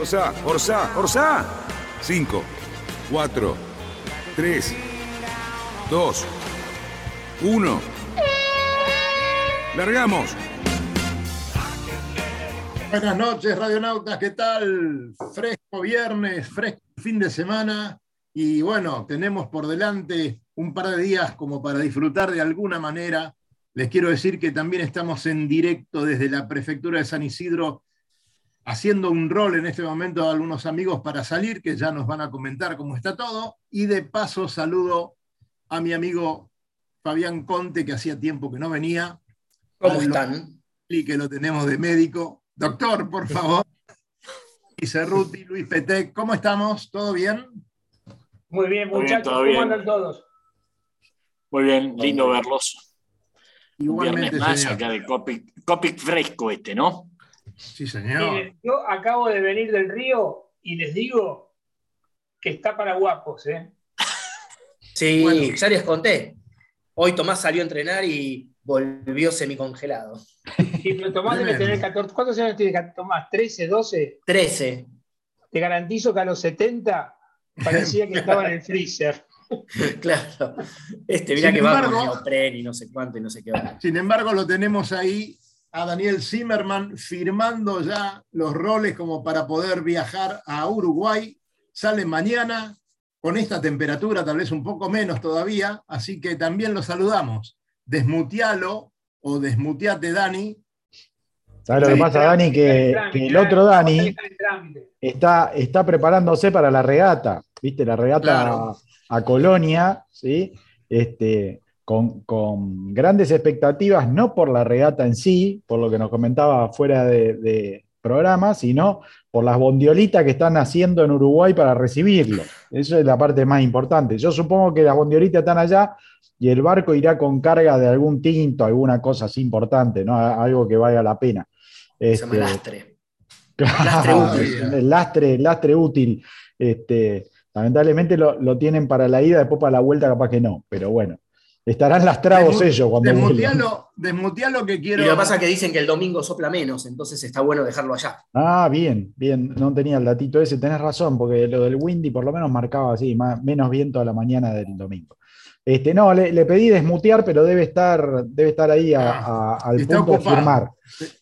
Orsá, Orsá, Orsá. 5, 4, 3, 2, 1. Largamos. Buenas noches, radionautas, ¿qué tal? Fresco viernes, fresco fin de semana y bueno, tenemos por delante un par de días como para disfrutar de alguna manera. Les quiero decir que también estamos en directo desde la prefectura de San Isidro haciendo un rol en este momento a algunos amigos para salir, que ya nos van a comentar cómo está todo. Y de paso saludo a mi amigo Fabián Conte, que hacía tiempo que no venía. ¿Cómo están? Y que lo tenemos de médico. Doctor, por favor. Y Cerruti, Luis Petec, ¿cómo estamos? ¿Todo bien? Muy bien, muchachos. ¿Cómo andan todos? Muy bien, lindo verlos. Igualmente, Viernes más señor. acá de Copic, Copic fresco este, ¿no? Sí, señor. Miren, yo acabo de venir del río y les digo que está para guapos, ¿eh? Sí, Bueno. ya les conté. Hoy Tomás salió a entrenar y volvió semicongelado. Pero Tomás debe tener 14. ¿Cuántos años tiene Tomás? ¿13, 12? 13. Te garantizo que a los 70 parecía que estaba en el freezer. Claro. Este, mira Sin que va con embargo- neopren y no sé cuánto y no sé qué hora. Sin embargo, lo tenemos ahí a Daniel Zimmerman firmando ya los roles como para poder viajar a Uruguay. Sale mañana con esta temperatura, tal vez un poco menos todavía, así que también lo saludamos. Desmutealo o desmuteate, Dani. ¿Sabes lo que pasa, Dani? Que, que el otro Dani está, está preparándose para la regata, ¿viste? La regata Claro. a, a Colonia, ¿sí? Este, con, con grandes expectativas, no por la regata en sí, por lo que nos comentaba fuera de, de programa, sino por las bondiolitas que están haciendo en Uruguay para recibirlo. Eso es la parte más importante. Yo supongo que las bondiolitas están allá y el barco irá con carga de algún tinto, alguna cosa así importante, ¿no? Algo que valga la pena. Se llama Este, lastre. Lastre útil. El lastre, lastre útil. Este, lamentablemente lo, lo tienen para la ida, después para la vuelta capaz que no, pero bueno. Estarán lastrados Desmu- ellos cuando vuelvan. Desmutealo, desmutealo que Y quiero. lo que pasa es que dicen que el domingo sopla menos, entonces está bueno dejarlo allá. Ah, bien, bien. No tenía el datito ese, tenés razón, porque lo del Windy por lo menos marcaba así, más, menos viento a la mañana del domingo. Este, no, le, le pedí desmutear, pero debe estar, debe estar ahí a- a- al Está punto de firmar.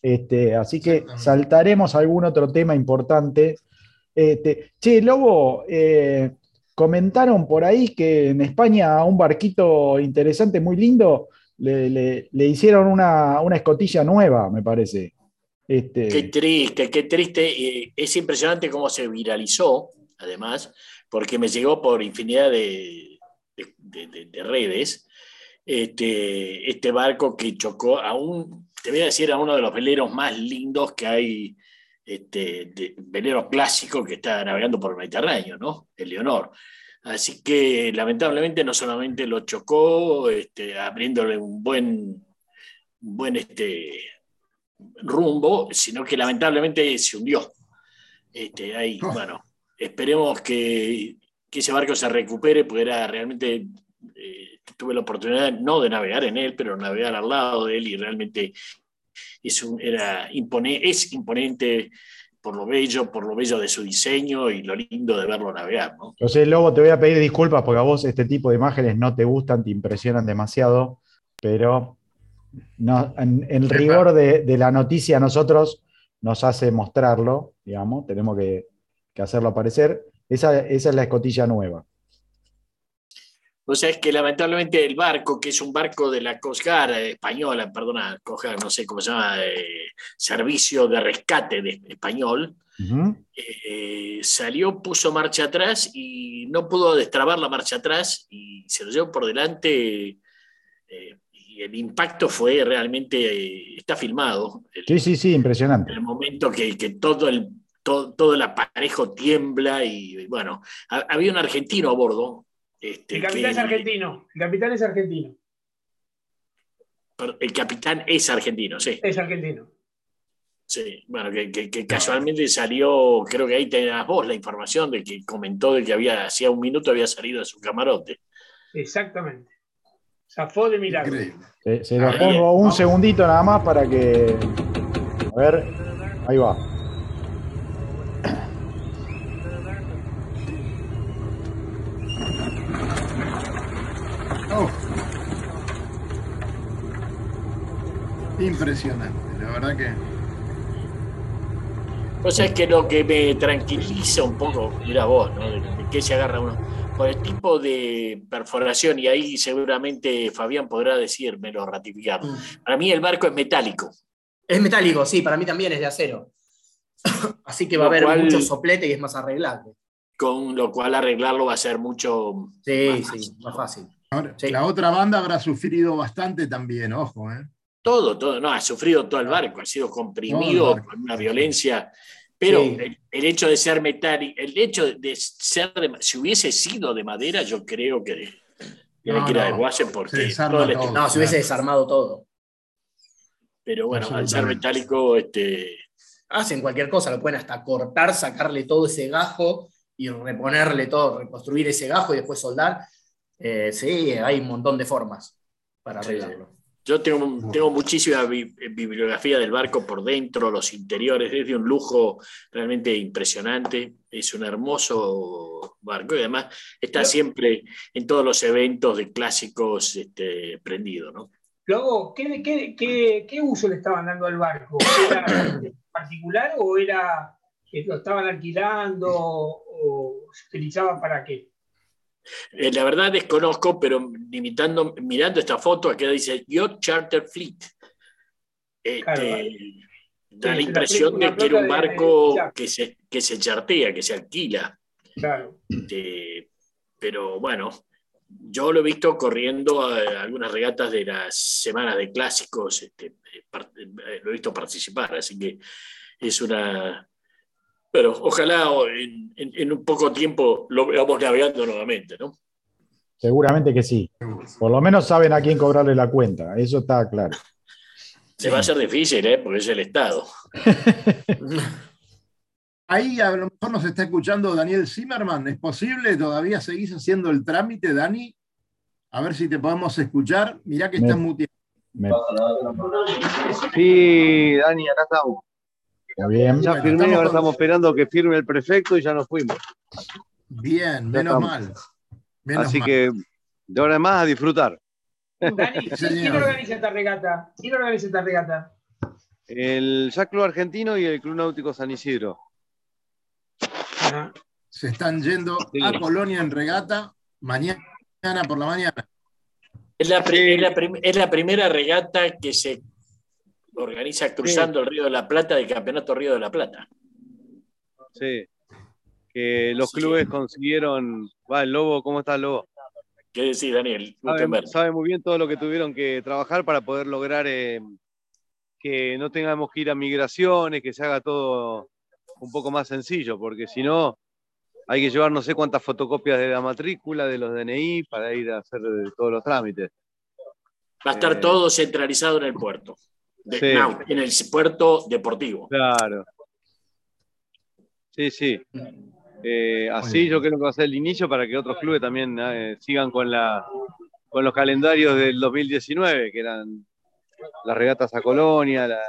Este, así que saltaremos a algún otro tema importante. Este, che, Lobo, eh, comentaron por ahí que en España a un barquito interesante, muy lindo, le, hicieron una, una escotilla nueva, me parece. Este, Qué triste, qué triste. Es impresionante cómo se viralizó, además, porque me llegó por infinidad de redes este, este barco que chocó a un, te voy a decir, a uno de los veleros más lindos que hay, este, de, velero clásico que está navegando por el Mediterráneo, ¿no? El Leonor. Así que lamentablemente no solamente lo chocó, este, abriéndole un buen, un buen este, rumbo, sino que lamentablemente se hundió. Este, ahí, Oh. bueno, esperemos que, que ese barco se recupere, porque era realmente, eh, tuve la oportunidad no de navegar en él, pero navegar al lado de él y realmente es, un- era impone- es imponente por lo bello, por lo bello de su diseño y lo lindo de verlo navegar, ¿no? José Lobo, te voy a pedir disculpas porque a vos este tipo de imágenes no te gustan, te impresionan demasiado, pero no, en, rigor de, de la noticia a nosotros nos hace mostrarlo, digamos, tenemos que, que hacerlo aparecer. Esa, esa es la escotilla nueva. O sea, es que lamentablemente el barco, que es un barco de la Coast Guard eh, española, perdona, Coast Guard, no sé cómo se llama, eh, Servicio de Rescate de Español, Ujú. eh, salió, puso marcha atrás y no pudo destrabar la marcha atrás y se lo llevó por delante. eh, y el impacto fue realmente, eh, está filmado, el, Sí, sí, sí, impresionante. el momento que, que todo, el, todo, todo el aparejo tiembla y bueno, ha- había un argentino a bordo. Este, El capitán que- es argentino. El capitán es argentino. El capitán es argentino, sí. Es argentino. Sí, bueno, que, que- que casualmente salió, creo que ahí tenías vos la información de que comentó de que había, hacía un minuto había salido de su camarote. Exactamente. Zafó de milagro. Increíble. Se, se Ahí, pongo un segundito nada más para que. A ver, ahí va. Impresionante, la verdad que. O sea, es que lo que me tranquiliza un poco, mira vos, ¿no? De, de qué se agarra uno. Por el tipo de perforación, y ahí seguramente Fabián podrá decírmelo, ratificar. Para mí el barco es metálico. Es metálico, sí, para mí también es de acero. Así que va a haber cual- mucho soplete y es más arreglable. con lo cual arreglarlo va a ser mucho. Sí, más sí, más fácil. Ahora, Sí. La otra banda habrá sufrido bastante también, ojo, ¿eh? Todo, todo, no, ha sufrido todo el barco, ha sido comprimido con una violencia. Pero Sí. el, el hecho de ser metálico, el hecho de ser, de- si hubiese sido de madera, yo creo que tiene No, que ir a no, desguace se porque desarma todo el todo. No, si hubiese desarmado todo. Pero bueno, al ser metálico, este, Hacen cualquier cosa, lo pueden hasta cortar, sacarle todo ese gajo y reponerle todo, reconstruir ese gajo y después soldar. Eh, sí, hay un montón de formas para Sí, arreglarlo. Yo tengo, tengo muchísima bi- bibliografía del barco por dentro, los interiores, es de un lujo realmente impresionante. Es un hermoso barco y además está siempre en todos los eventos de clásicos este, prendido. ¿no? Luego, ¿qué, qué, qué, qué uso le estaban dando al barco? ¿Era particular o era que lo estaban alquilando o se utilizaba para qué? Eh, la verdad desconozco, pero limitando, mirando esta foto, aquí dice Yacht Charter Fleet. Este, Claro. da la impresión de que era un de- barco de- que se, que se chartea, que se alquila. Claro. Este, pero bueno, yo lo he visto corriendo a algunas regatas de las semanas de clásicos, este, eh, eh, lo he visto participar, así que es una... Pero ojalá en, en- en un poco tiempo lo veamos navegando nuevamente, ¿no? Seguramente que sí. Por lo menos saben a quién cobrarle la cuenta, eso está claro. Se va a hacer difícil, ¿eh? Porque es el Estado. Ahí a lo mejor nos está escuchando Daniel Zimmerman. ¿Es posible? ¿Todavía seguís haciendo el trámite, Dani? A ver si te podemos escuchar. Mirá que Me- estás muteado. Me- Sí, Dani, acá estamos. Bien. Ya firmé, estamos ahora con- estamos esperando que firme el prefecto y ya nos fuimos. Bien, Ya menos estamos. mal. Menos Así mal. que de ahora en más a disfrutar. Dani, ¿quién organiza esta regata? ¿Quién organiza esta regata? El Jack Club Argentino y el Club Náutico San Isidro. Ajá. Se están yendo Sí. a Colonia en regata mañana por la mañana. Es la, pri- Sí. es la prim- es la primera regata que se organiza cruzando el Río de la Plata del Campeonato Río de la Plata. Sí. Que los Sí. clubes consiguieron. Va, el Lobo, ¿cómo está el Lobo? ¿Qué decís, Daniel? Sabe, sabe muy bien todo lo que tuvieron que trabajar para poder lograr eh, que no tengamos que ir a migraciones, que se haga todo un poco más sencillo, porque si no, hay que llevar no sé cuántas fotocopias de la matrícula, de los DNI, para ir a hacer eh, todos los trámites. Va a estar Eh, todo centralizado en el puerto. De- Sí. no, en el puerto deportivo. Claro. Sí, sí. Eh, así yo creo que va a ser el inicio para que otros clubes también eh, sigan con la con los calendarios del 2019, que eran las regatas a Colonia, la,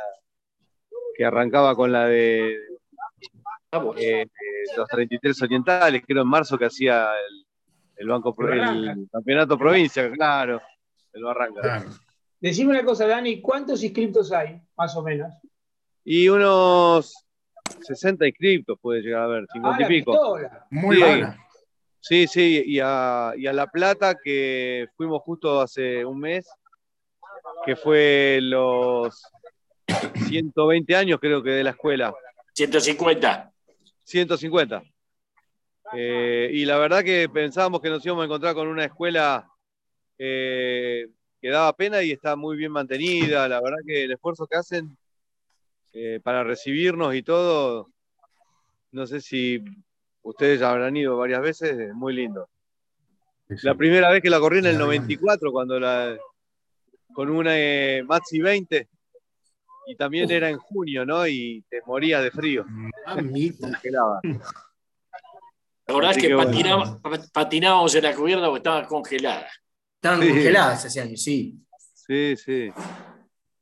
que arrancaba con la de eh, los 33 orientales, creo en marzo que hacía el, el banco Pro- El el campeonato provincia, claro, el Barranca. Claro. Decime una cosa, Dani, ¿cuántos inscriptos hay, más o menos? Y unos 60 inscriptos puede llegar a haber, Ah, 50 y la pico. pistola. Muy Sí. buena. Sí, sí, y a, y a La Plata, que fuimos justo hace un mes, que fue los 120 años, creo que, de la escuela, 150. 150. Eh, y la verdad que pensábamos que nos íbamos a encontrar con una escuela eh, que daba pena y está muy bien mantenida. La verdad que el esfuerzo que hacen eh, para recibirnos y todo no sé si ustedes ya habrán ido varias veces, es muy lindo. La primera vez que la corrí en el 94, cuando la, con una eh, Maxi 20, y también era en junio, ¿no? Y te morías de frío. Mamita. Congelaba. La verdad es Así que que bueno. patinábamos en la cubierta porque estaba congelada. Estaban Sí. congeladas ese año, sí. Sí, sí.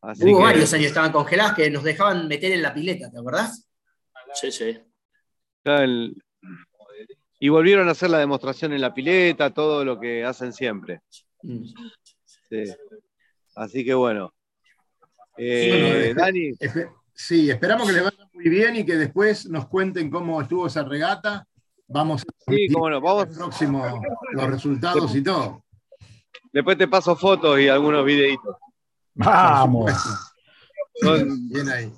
Así Hubo que- varios años que estaban congeladas que nos dejaban meter en la pileta, ¿te acordás? Sí, sí. El- Y volvieron a hacer la demostración en la pileta, todo lo que hacen siempre. Mm. Sí. Así que bueno. Eh, Bueno, eh, Dani, Sí, esperamos que les vaya muy bien y que después nos cuenten cómo estuvo esa regata. Vamos a sí, cómo no, vamos, el próximo los resultados y todo. Después te paso fotos y algunos videitos. Vamos. Son- Bien ahí.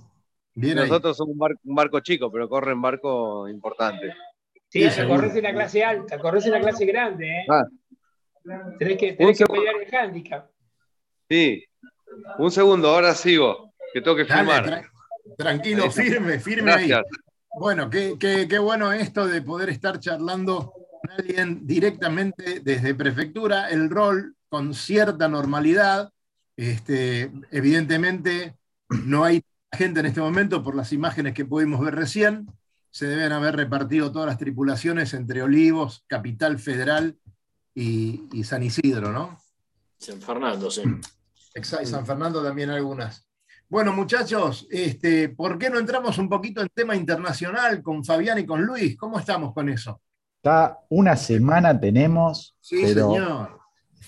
Bien ahí. nosotros somos un, bar- un barco chico, pero corren barco importante. Sí, Sí, corres en la clase alta, corres en la clase grande, ¿eh? Ah. Tenés que, tenés que pelear el handicap. Sí. Un segundo, ahora sigo, que tengo que Dale, filmar. tra- tranquilo, firme, firme ahí. Gracias. Bueno, qué, qué- qué bueno esto de poder estar charlando con alguien directamente desde prefectura, el rol con cierta normalidad. Este, evidentemente, no hay gente en este momento por las imágenes que pudimos ver recién. Se deben haber repartido todas las tripulaciones entre Olivos, Capital Federal y, y San Isidro, ¿no? San Fernando, sí. Exacto, y San Fernando también algunas. Bueno, muchachos, este, ¿por qué no entramos un poquito en tema internacional con Fabián y con Luis? ¿Cómo estamos con eso? Está una semana tenemos, Sí, pero señor.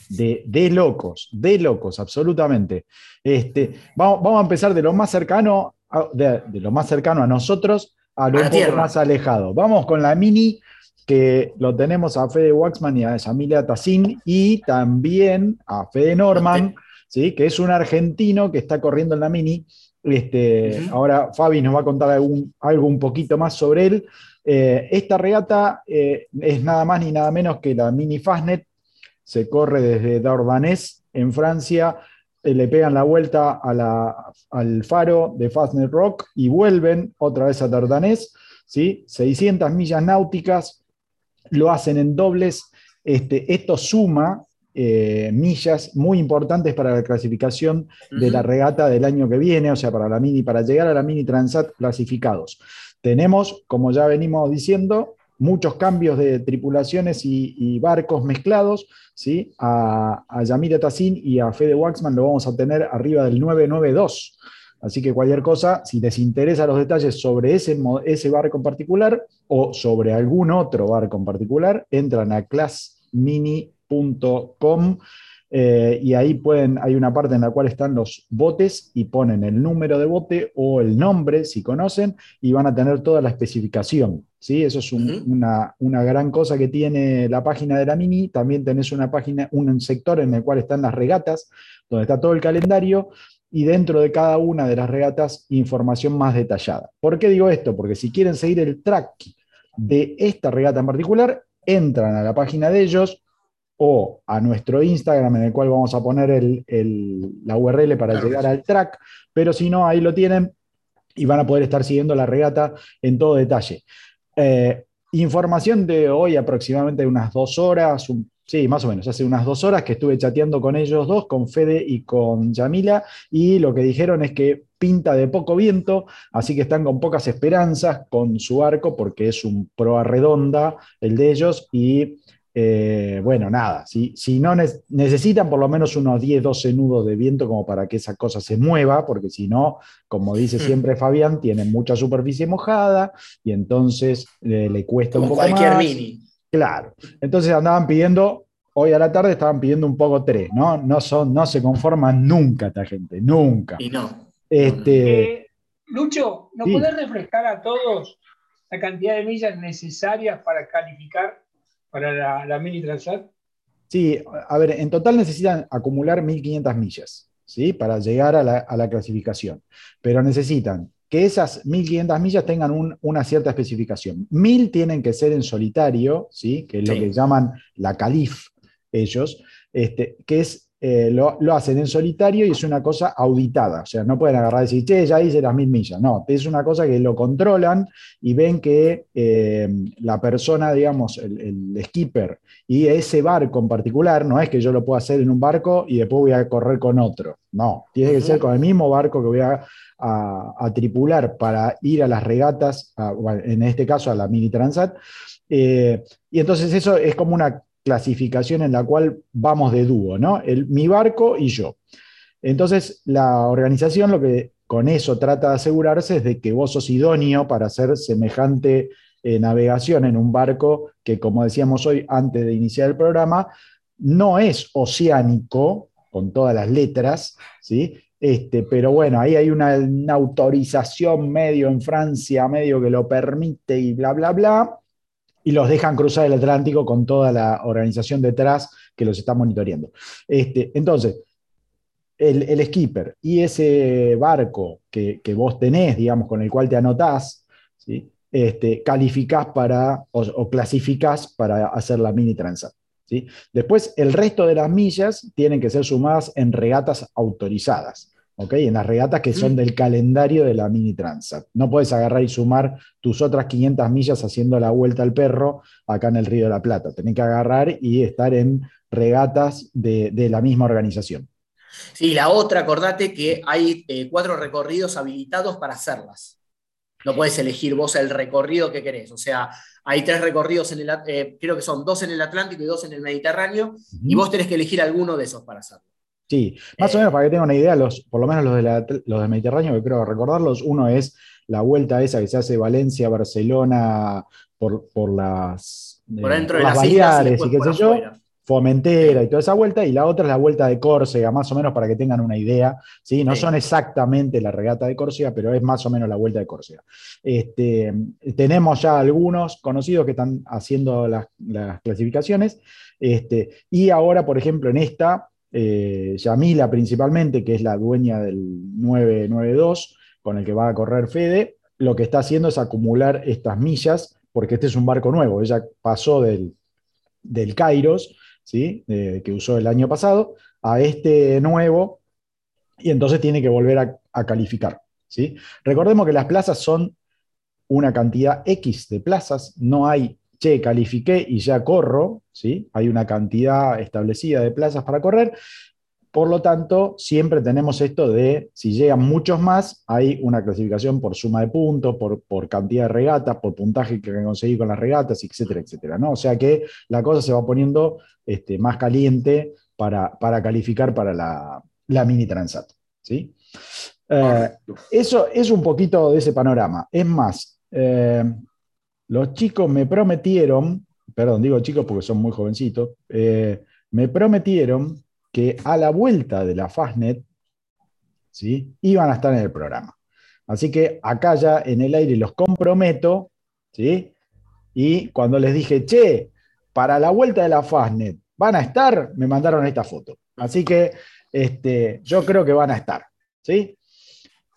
De, de locos, de locos, absolutamente. Este, vamos, vamos a empezar de lo más cercano, a, de, de lo más cercano a nosotros a lo A más alejado. Vamos con la mini, que lo tenemos a Fede Waxman y a Yamilia Tassin, y también a Fede Norman, ¿sí? que es un argentino que está corriendo en la mini. Este. Ahora Fabi nos va a contar algún- algo un poquito más sobre él. Eh, esta regata eh, es nada más ni nada menos que la mini Fastnet. Se corre desde Dardanés en Francia, eh, le pegan la vuelta a la- al faro de Fastnet Rock y vuelven otra vez a Dardanés. ¿sí? 600 millas náuticas, lo hacen en dobles. Este, esto suma eh, millas muy importantes para la clasificación de la regata del año que viene, o sea, para la mini, para llegar a la mini Transat clasificados. Tenemos, como ya venimos diciendo, muchos cambios de tripulaciones y, barcos mezclados, ¿sí? A, a Yamila Tassin y a Fede Waxman lo vamos a tener arriba del 992. Así que cualquier cosa, si les interesa los detalles sobre ese, ese barco en particular o sobre algún otro barco en particular, entran a classmini.com eh, y ahí pueden, hay una parte en la cual están los botes y ponen el número de bote o el nombre, si conocen, y van a tener toda la especificación. ¿sí? Eso es un- una, una gran cosa que tiene la página de la Mini. También tenés una página, un sector en el cual están las regatas, donde está todo el calendario, y dentro de cada una de las regatas información más detallada. ¿Por qué digo esto? Porque si quieren seguir el track de esta regata en particular, entran a la página de ellos o a nuestro Instagram en el cual vamos a poner el- el- la URL para Claro llegar al track, pero si no, ahí lo tienen y van a poder estar siguiendo la regata en todo detalle. Eh, información de hoy aproximadamente unas dos horas, un- sí, más o menos, hace unas dos horas que estuve chateando con ellos dos, con Fede y con Yamila, y lo que dijeron es que pinta de poco viento, así que están con pocas esperanzas con su barco, porque es un proa redonda el de ellos, y eh, bueno, nada, si, si no ne- necesitan por lo menos unos 10, 12 nudos de viento como para que esa cosa se mueva, porque si no, como dice siempre Fabián, tiene mucha superficie mojada y entonces eh, le cuesta un Como poco cualquier más. mini. Claro. Entonces andaban pidiendo, hoy a la tarde estaban pidiendo un poco tres, ¿no? No, son, no se conforman nunca esta gente, nunca. Y no. Este, Eh, Lucho, ¿nos Sí. podés refrescar a todos la cantidad de millas necesarias para calificar para la, la mini Transat? Sí, a ver, en total necesitan acumular 1.500 millas, ¿sí? Para llegar a la, a la clasificación. Pero necesitan que esas 1.500 millas tengan un- una cierta especificación. 1.000 tienen que ser en solitario, ¿sí? Que es lo que llaman la calif ellos, este, que es eh, lo, lo hacen en solitario y es una cosa auditada. O sea, no pueden agarrar y decir, che, ya hice las mil millas. No, es una cosa que lo controlan y ven que eh, la persona, digamos, el, el skipper y ese barco en particular, no es que yo lo pueda hacer en un barco y después voy a correr con otro. No, tiene que ser con el mismo barco que voy a, a- a tripular para ir a las regatas, a- en este caso a la Mini Transat. Eh, y entonces eso es como una clasificación en la cual vamos de dúo, ¿no? El, mi barco y yo. Entonces, la organización lo que con eso trata de asegurarse es de que vos sos idóneo para hacer semejante eh, navegación en un barco que, como decíamos hoy antes de iniciar el programa, no es oceánico, con todas las letras, ¿sí? Este, pero bueno, ahí hay una, una autorización medio en Francia, medio que lo permite y bla, bla, bla, y los dejan cruzar el Atlántico con toda la organización detrás que los está monitoreando. Este, entonces, el, el skipper y ese barco que, que vos tenés, digamos, con el cual te anotás, ¿sí? este, calificás para, o, o clasificás para hacer la mini transat. ¿sí? Después, el resto de las millas tienen que ser sumadas en regatas autorizadas. ¿Ok? En las regatas que son del calendario de la mini transat. No puedes agarrar y sumar tus otras 500 millas haciendo la vuelta al perro acá en el Río de la Plata. Tenés que agarrar y estar en regatas de, de la misma organización. Sí, la otra, acordate que hay eh, cuatro recorridos habilitados para hacerlas. No puedes elegir vos el recorrido que querés. O sea, hay tres recorridos en el, eh, creo que son dos en el Atlántico y dos en el Mediterráneo, y vos tenés que elegir alguno de esos para hacerlo. Sí, más o Eh, menos para que tengan una idea, los, por lo menos los, de la- los del Mediterráneo, que creo recordarlos, uno es la vuelta esa que se hace Valencia, Barcelona, por, por las, Por eh, dentro de las las islas y qué por sé yo, afuera. Formentera y toda esa vuelta, y la otra es la vuelta de Córcega, más o menos para que tengan una idea, ¿sí? No Sí. son exactamente la regata de Córcega, pero es más o menos la vuelta de Córcega. Este, tenemos ya algunos conocidos que están haciendo las, las clasificaciones, este, y ahora, por ejemplo, en esta, eh, Yamila principalmente, que es la dueña del 992, con el que va a correr Fede, lo que está haciendo es acumular estas millas, porque este es un barco nuevo, ella pasó del, del Kairos, ¿sí? Eh, que usó el año pasado, a este nuevo, y entonces tiene que volver a, a calificar. ¿sí? Recordemos que las plazas son una cantidad X de plazas, no hay, che, califiqué y ya corro, ¿sí? hay una cantidad establecida de plazas para correr, por lo tanto, siempre tenemos esto de, si llegan muchos más, hay una clasificación por suma de puntos, por, por cantidad de regatas, por puntaje que conseguí con las regatas, etcétera, etcétera. ¿no? O sea que la cosa se va poniendo este, más caliente para, para calificar para la, la mini transat. ¿sí? Eh, eso es un poquito de ese panorama. Es más, eh, los chicos me prometieron, perdón, digo chicos porque son muy jovencitos, eh, me prometieron que a la vuelta de la Fastnet ¿sí? iban a estar en el programa. Así que acá ya en el aire los comprometo, ¿sí? y cuando les dije, che, para la vuelta de la Fastnet, ¿van a estar? Me mandaron esta foto. Así que este, yo creo que van a estar. ¿sí?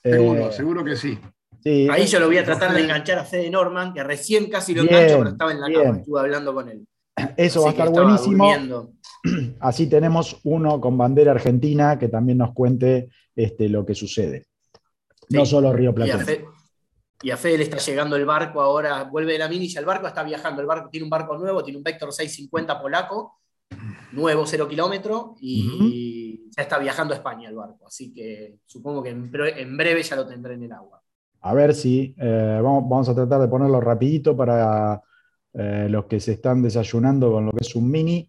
Seguro, Eh, seguro que sí. Sí, Ahí yo lo voy a tratar de enganchar a Fede Norman, que recién casi lo Bien, engancho, pero estaba en la bien. cama, estuve hablando con él. eso va a Así estar buenísimo. durmiendo. Así tenemos uno con bandera argentina que también nos cuente este, lo que sucede. No solo Río Y a, Platense. Fe- y a Fede le está llegando el barco ahora, vuelve de la mini y el barco está viajando. El barco tiene un barco nuevo, tiene un Vector 650 polaco, nuevo, cero kilómetro, y ya está viajando a España el barco. Así que supongo que en, en breve ya lo tendré en el agua. A ver si eh, vamos, vamos a tratar de ponerlo rapidito para eh, los que se están desayunando con lo que es un mini.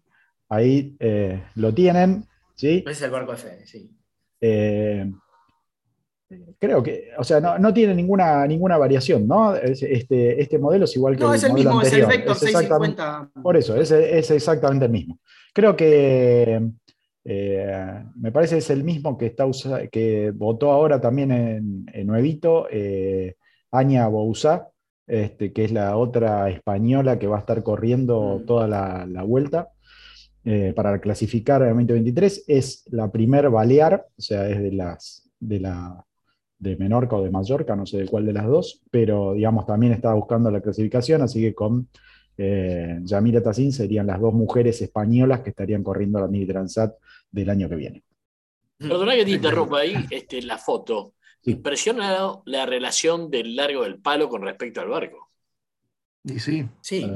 Ahí eh, lo tienen. ¿sí? Ese es el barco de Fede, sí. Eh, creo que, o sea, no, no tiene ninguna, ninguna variación, ¿no? Es- Este, este modelo es igual que No, el es el modelo mismo, es el anterior. Vector Es exactamente- 650. Por eso, es, es exactamente el mismo. Creo que eh, me parece que es el mismo que, está usa- que votó ahora también en, en Nuevito, eh, Aña Bouzá, este, que es la otra española que va a estar corriendo Mm. toda la, la vuelta eh, para clasificar el 2023. Es la primer balear, o sea, es de las de la de Menorca o de Mallorca, no sé de cuál de las dos, pero digamos también estaba buscando la clasificación, así que con eh, Yamila Tassin serían las dos mujeres españolas que estarían corriendo la Mini Transat del año que viene. Perdona que te interrumpa ahí, este, la foto. Sí. Impresiona la relación del largo del palo con respecto al barco. Y sí. Sí.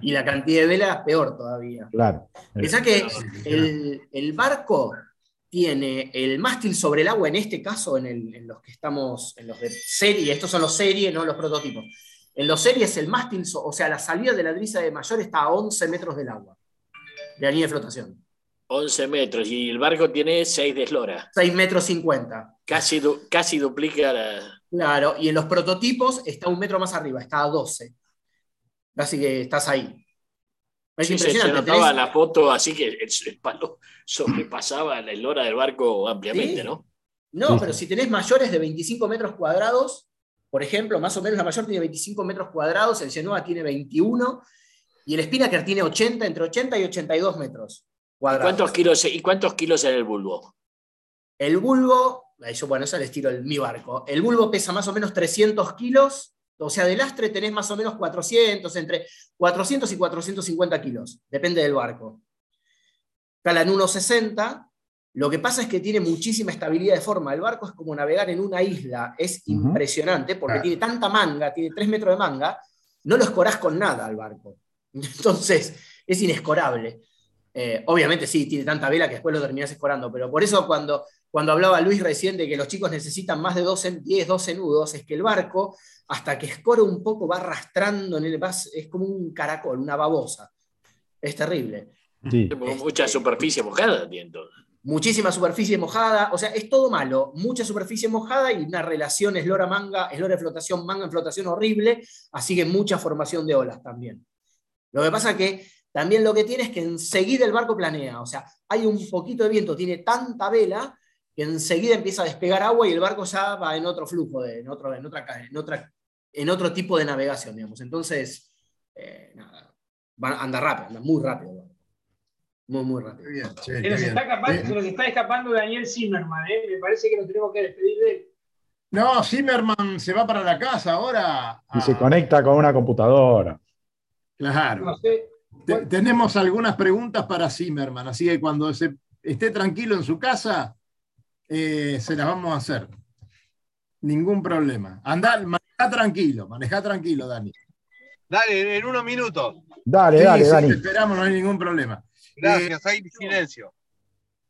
Y la cantidad de velas, peor todavía. claro. Pensá que el, el barco tiene el mástil sobre el agua, en este caso, en, el- en los que estamos, en los de serie, estos son los series, no los prototipos. En los series, el mástil, so- o sea, la salida de la drisa de mayor está a 11 metros del agua, de la línea de flotación. 11 metros y el barco tiene 6 de eslora. 6 metros 50. Casi, du- casi duplica la. Claro, y en los prototipos está un metro más arriba, está a 12. Así que estás ahí. Es Sí, se, notaba tenés- la foto, así que el, el palo sobrepasaba la eslora del barco ampliamente, Sí. ¿no? No, pero si tenés mayores de 25 metros cuadrados, por ejemplo, más o menos la mayor tiene 25 metros cuadrados, el Genoa tiene 21 y el Spinnaker tiene 80, entre 80 y 82 metros cuadrados. ¿Cuántos kilos, ¿Y cuántos kilos en el bulbo? El bulbo, eso, bueno, eso es el estilo de mi barco. El bulbo pesa más o menos 300 kilos, o sea, de lastre tenés más o menos 400, entre 400 y 450 kilos, depende del barco. Cala en 1,60. Lo que pasa es que tiene muchísima estabilidad de forma. El barco es como navegar en una isla. Es impresionante porque Claro. tiene tanta manga, tiene 3 metros de manga, no lo escorás con nada al barco. Entonces, es inescorable. Eh, obviamente sí, tiene tanta vela que después lo terminás escorando, pero por eso cuando, cuando hablaba Luis recién de que los chicos necesitan más de 12, 10, 12 nudos, es que el barco, hasta que escora un poco, va arrastrando, en el, va- es como un caracol, una babosa. Es terrible. Sí. Mucha superficie mojada tiene entonces. Muchísima superficie mojada, o sea, es todo malo. Mucha superficie mojada y una relación eslora-manga, eslora de flotación, manga en flotación horrible, así que mucha formación de olas también. Lo que pasa que también lo que tiene es que enseguida el barco planea, o sea, hay un poquito de viento, tiene tanta vela que enseguida empieza a despegar agua y el barco ya va en otro flujo, de, en, otro, en, otra, en, otra, en otro tipo de navegación, digamos. Entonces, eh, nada, va, anda rápido, anda muy rápido. Muy, muy rápido. Qué bien, che, Se nos, bien. está escapando, se nos está escapando Daniel Zimmerman, ¿eh? me parece que nos tenemos que despedir de él. No, Zimmerman se va para la casa ahora. Y se conecta con una computadora. Claro. No sé. Te- tenemos algunas preguntas para Zimmerman, así que cuando se esté tranquilo en su casa, eh, se las vamos a hacer. Ningún problema. Andá, maneja tranquilo, maneja tranquilo, Dani. Dale, en unos minutos. Dale, Sí, dale, sí, Dani. te esperamos, no hay ningún problema. Gracias, hay silencio.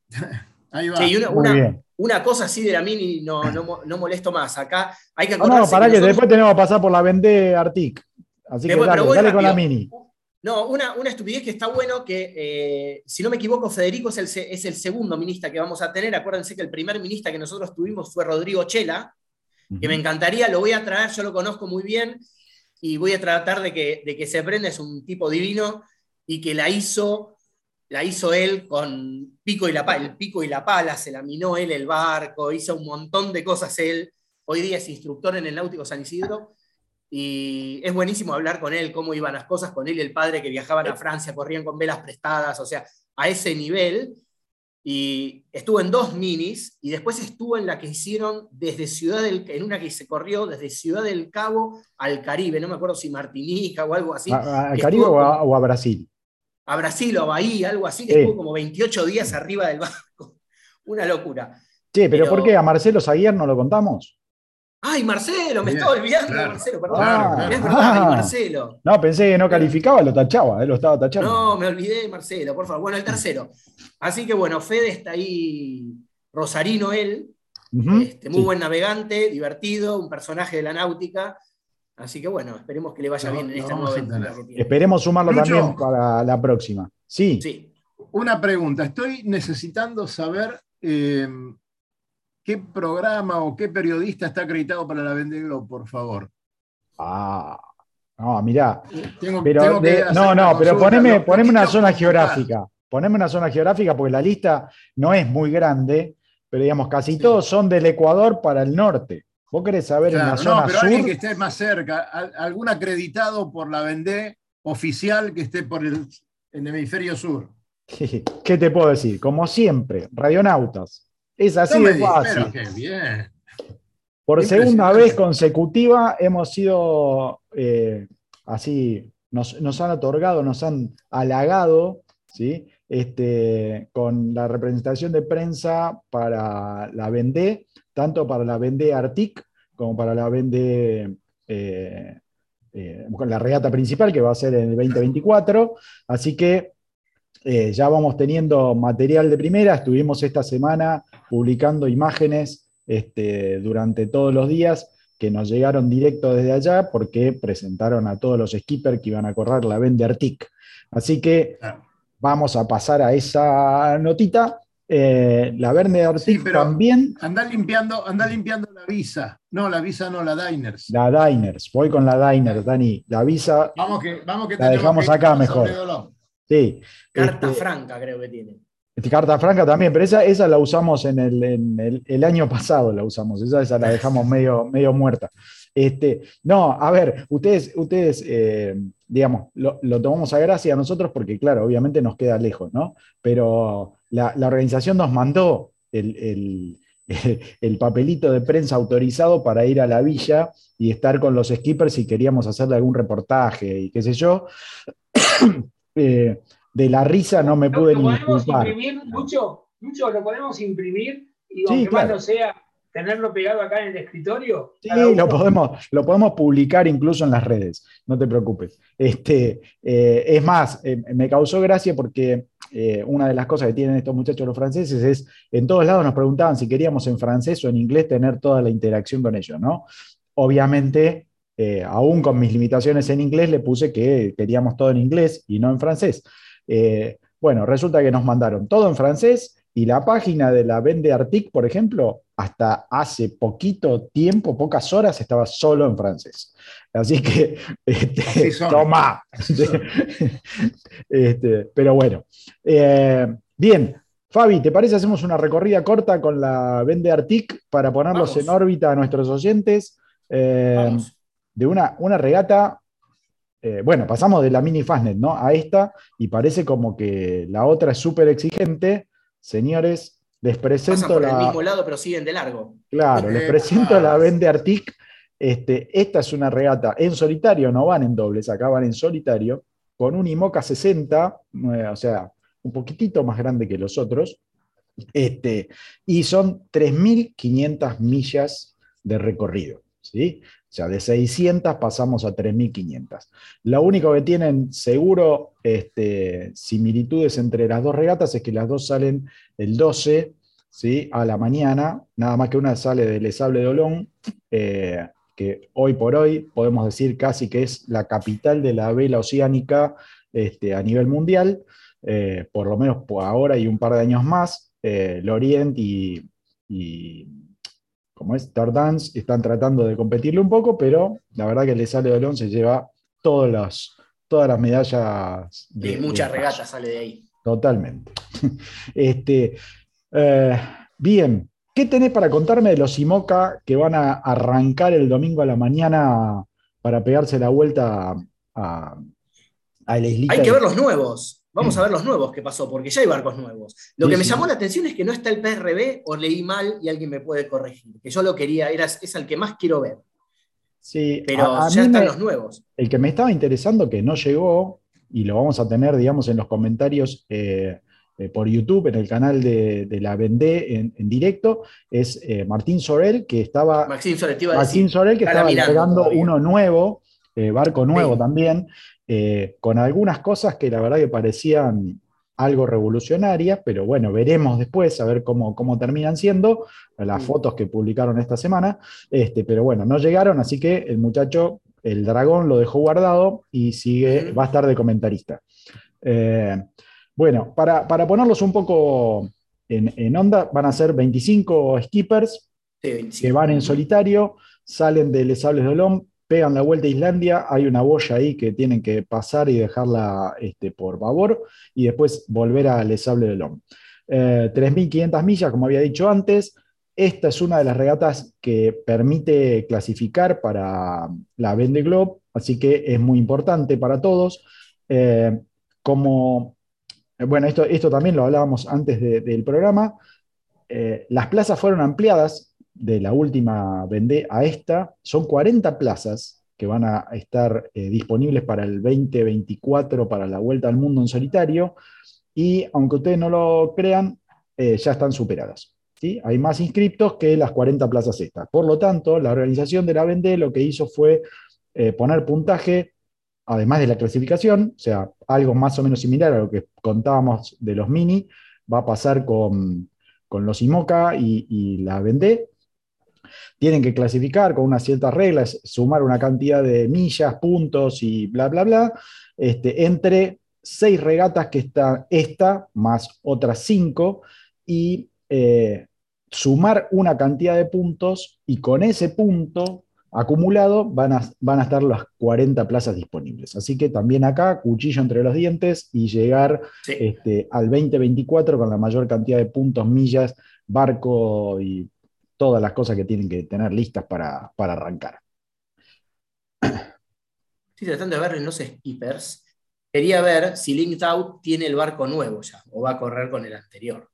Ahí va. Sí, una, una- una cosa así de la mini no, no, no molesto más. Acá hay que No, no, para que nosotros- después tenemos que pasar por la Vendée Arctic. Así que dale, dale con la mini. No, una, una estupidez que está bueno que, eh, si no me equivoco, Federico es el, es el segundo ministra que vamos a tener. Acuérdense que el primer ministra que nosotros tuvimos fue Rodrigo Chela, que me encantaría, lo voy a traer, yo lo conozco muy bien, y voy a tratar de que, de que se aprenda, es un tipo divino, y que la hizo, la hizo él con pico y la pala, el pico y la pala, se la minó él el barco, hizo un montón de cosas él. Hoy día es instructor en el Náutico San Isidro, y es buenísimo hablar con él, cómo iban las cosas con él y el padre que viajaban a Francia, corrían con velas prestadas, o sea, a ese nivel. Y estuvo en dos minis y después estuvo en la que hicieron desde Ciudad del en una que se corrió desde Ciudad del Cabo al Caribe, no me acuerdo si Martinica o algo así, ¿A- a- ¿Al Caribe o a, como- o a Brasil? a Brasil o a Bahía, algo así, que Sí. estuvo como 28 días arriba del barco. Una locura. Pero, Pero- ¿por qué a Marcelo Zaguier no lo contamos? Ay, Marcelo, me estaba olvidando de. Marcelo, perdón. Claro, claro. Es verdad, Ah. Marcelo. No, pensé que no calificaba, lo tachaba, él lo estaba tachando. No, me olvidé de Marcelo, por favor. Bueno, el tercero. Así que bueno, Fede está ahí, Rosarino él, este, muy sí. buen navegante, divertido, un personaje de la náutica. Así que bueno, esperemos que le vaya bien en lo esta vamos nueva a aventura tener. que tiene. Esperemos sumarlo Lucho. también para la próxima. Sí, Sí. Una pregunta. Estoy necesitando saber eh, qué programa o qué periodista está acreditado para la Vendée Globe, por favor. Ah, no, mirá. Tengo, Pero tengo de- no, no, pero poneme, una zona geográfica. Poneme una zona geográfica porque la lista no es muy grande, pero digamos, casi Sí. todos son del Ecuador para el norte. ¿Vos querés saber en Claro, la no, zona pero alguien que esté más cerca, al- algún acreditado por la Vendée oficial que esté por el, en el hemisferio sur. ¿Qué te puedo decir? Como siempre, radionautas. Es así No de fácil. pero qué bien. Por segunda vez consecutiva hemos sido eh, así, nos, nos han otorgado, nos han halagado ¿sí? este, con la representación de prensa para la Vendée, tanto para la Vendée Arctic como para la Vendée eh, eh, con la regata principal que va a ser en el 2024. Así que eh, ya vamos teniendo material de primera. Estuvimos esta semana publicando imágenes este, durante todos los días que nos llegaron directo desde allá porque presentaron a todos los skippers que iban a correr la Vende Artic. Así que vamos a pasar a esa notita. Eh, la Vende Artic también. Anda limpiando, anda limpiando la visa. No, la visa no, la Diners. La Diners. Voy con la Diners, Dani. La visa. Vamos que, vamos que la dejamos acá mejor. Sí. Carta este, franca, creo que tiene. Carta franca también, pero esa, esa la usamos en, el, año pasado, la usamos, esa, la dejamos medio, medio muerta. Este, no, a ver, ustedes, ustedes eh, digamos, lo, tomamos a gracia a nosotros porque, claro, obviamente nos queda lejos, ¿no? Pero la, organización nos mandó el, el, papelito de prensa autorizado para ir a la villa y estar con los skippers si queríamos hacerle algún reportaje y qué sé yo. Eh, de la risa no me pude ni disculpar. Imprimir, mucho, mucho lo podemos imprimir y aunque más no sea tenerlo pegado acá en el escritorio. Sí, lo podemos, lo podemos publicar incluso en las redes, no te preocupes. Este, eh, es más, eh, me causó gracia porque eh, una de las cosas que tienen estos muchachos los franceses es, en todos lados nos preguntaban si queríamos en francés o en inglés tener toda la interacción con ellos, ¿no? Obviamente, aún con mis limitaciones en inglés, le puse que queríamos todo en inglés y no en francés. Eh, bueno, resulta que nos mandaron todo en francés y la página de la Vende Artic, por ejemplo, hasta hace poquito tiempo, pocas horas, estaba solo en francés. Así que, este, toma. Este, pero bueno. Eh, bien, Fabi, ¿te parece hacemos una recorrida corta con la Vende Artic para ponerlos en órbita a nuestros oyentes? Eh, de una, una regata eh, bueno, pasamos de la mini Fastnet ¿no? a esta y parece como que la otra es súper exigente. Señores, les presento por la... el mismo lado, pero siguen de largo. Claro, les presento la Vende Artic. Este, esta es una regata en solitario, no van en dobles, acá van en solitario, con un IMOCA 60, eh, o sea, un poquitito más grande que los otros. Este, y son 3.500 millas de recorrido. ¿sí? O sea, de 600 pasamos a 3.500. Lo único que tienen seguro este, similitudes entre las dos regatas es que las dos salen el 12 ¿sí? a la mañana, nada más que una sale del Sable de Olón, eh, que hoy por hoy podemos decir casi que es la capital de la vela oceánica este, a nivel mundial, eh, por lo menos por ahora y un par de años más. Eh, Lorient y como es Tardance, están tratando de competirle un poco, pero la verdad que le sale de Olón se lleva todas las, todas las medallas. De, muchas regatas sale de ahí. Totalmente. Este, eh, bien, ¿qué tenés para contarme de los IMOCA que van a arrancar el domingo a la mañana para pegarse la vuelta a, a la islita? Hay que ver los nuevos. Vamos a ver los nuevos que pasó, porque ya hay barcos nuevos. Lo que me llamó la atención es que no está el PRB, o leí mal y alguien me puede corregir. Que yo lo quería, era, es el que más quiero ver. Sí, pero ya están los nuevos. El que me estaba interesando, que no llegó, y lo vamos a tener, digamos, en los comentarios eh, eh, por YouTube, en el canal de, la Vendé en, directo, es eh, Martín Sorel, que estaba. Martín Sorel, Martín Sorel, que estaba entregando uno nuevo, barco nuevo también. Eh, con algunas cosas que la verdad que parecían algo revolucionarias, pero bueno, veremos después a ver cómo, cómo terminan siendo las fotos que publicaron esta semana, este, pero bueno, no llegaron, así que el muchacho, el dragón lo dejó guardado y sigue, va a estar de comentarista. Eh, bueno, para, ponerlos un poco en, onda, van a ser 25 skippers que van en solitario, salen de Les Sables de Olón, pegan la vuelta a Islandia, hay una boya ahí que tienen que pasar y dejarla este, por babor y después volver a Les Sable de Lom. 3.500 millas, como había dicho antes. Esta es una de las regatas que permite clasificar para la Vende Globe, así que es muy importante para todos. Eh, como, bueno, esto, esto también lo hablábamos antes del programa, eh, las plazas fueron ampliadas de la última Vendée a esta, son 40 plazas que van a estar eh, disponibles para el 2024, para la Vuelta al Mundo en solitario. y aunque ustedes no lo crean, eh, ya están superadas. ¿sí? Hay más inscriptos que las 40 plazas estas. Por lo tanto, la organización de la Vendée lo que hizo fue eh, poner puntaje, además de la clasificación, o sea, algo más o menos similar a lo que contábamos de los mini, va a pasar con, los IMOCA y, la Vendée. Tienen que clasificar con unas ciertas reglas, sumar una cantidad de millas, puntos y bla, bla, bla, este, entre seis regatas que está esta, más otras cinco, y eh, sumar una cantidad de puntos y con ese punto acumulado van a, van a estar las 40 plazas disponibles. Así que también acá, cuchillo entre los dientes y llegar este, al 2024 con la mayor cantidad de puntos, millas, barco y todas las cosas que tienen que tener listas para, arrancar. Estoy tratando de ver en los skippers. Quería ver si Linked Out tiene el barco nuevo ya o va a correr con el anterior.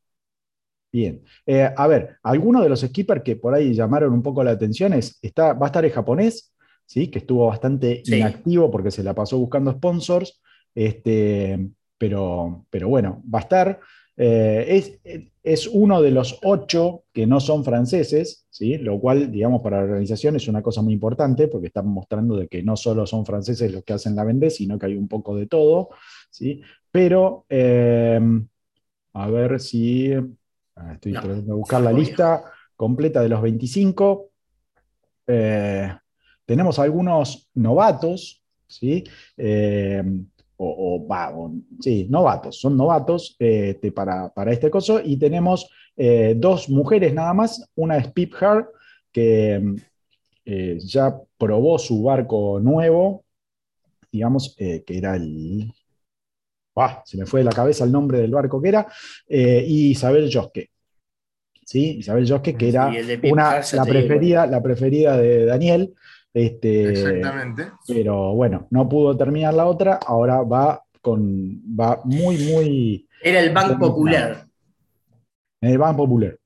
Bien. Eh, a ver, algunos de los skippers que por ahí llamaron un poco la atención es, está, va a estar el japonés, ¿sí? que estuvo bastante inactivo porque se la pasó buscando sponsors, este, pero, pero bueno, va a estar. Eh, es, uno de los ocho que no son franceses, ¿sí? lo cual, digamos, para la organización es una cosa muy importante porque están mostrando de que no solo son franceses los que hacen la vende, sino que hay un poco de todo. ¿sí? Pero, eh, a ver si Ah, estoy tratando de buscar la lista completa de los 25. Eh, tenemos algunos novatos, ¿sí? Eh, o, sí, novatos, son novatos este, para, este coso. Y tenemos eh, dos mujeres nada más. Una es Pip Hart, que ya probó su barco nuevo, digamos, que era el se me fue de la cabeza el nombre del barco que era, eh, y Isabel Josque. ¿sí? Isabel Josque, que era una, la, preferida, la preferida de Daniel. Este, Exactamente. Pero bueno, no pudo terminar la otra, ahora va con va muy, muy. Era el Banco Popular. El Banco Popular.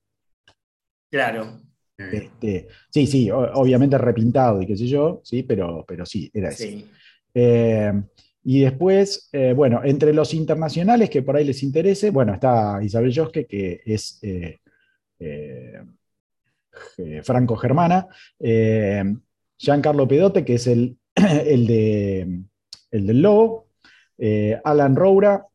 Claro. Este, sí, sí, obviamente repintado y qué sé yo, sí, pero, pero sí, era ese. Eh, y después, eh, bueno, entre los internacionales que por ahí les interese, bueno, está Isabel Josque, que es eh, eh, franco-germana, Giancarlo Pedote, que es el, el, de, el del Lobo, Alan Roura,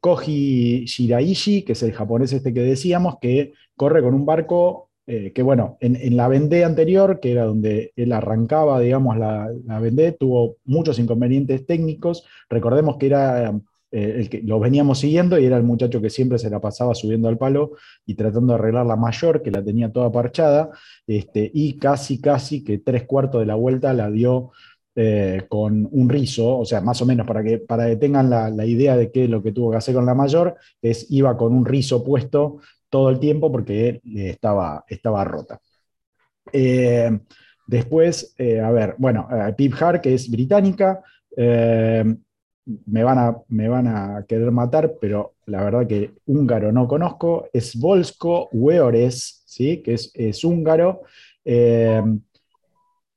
Koji Shiraishi, que es el japonés este que decíamos, que corre con un barco eh, que bueno, en, la Vendée anterior, que era donde él arrancaba, digamos, la, la Vendée, tuvo muchos inconvenientes técnicos. Recordemos que era eh, el que lo veníamos siguiendo y era el muchacho que siempre se la pasaba subiendo al palo y tratando de arreglar la mayor, que la tenía toda parchada, este, y casi, casi que tres cuartos de la vuelta la dio eh, con un rizo, o sea, más o menos para que, para que tengan la, la, idea de qué lo que tuvo que hacer con la mayor, es iba con un rizo puesto todo el tiempo porque estaba, estaba rota. Eh, después, a ver, bueno, Pip Hart, que es británica, me, van a, me van a querer matar, pero la verdad que húngaro no conozco, es Volsko Weores, ¿sí? que es, húngaro.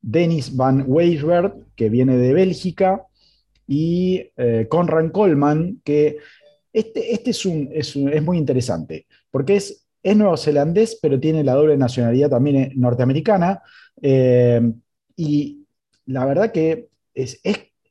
Dennis Van Weisbert, que viene de Bélgica, y Conran Coleman, que este, este es, un, es, muy interesante, porque es, es neozelandés, pero tiene la doble nacionalidad también eh, norteamericana. Eh, y la verdad que es,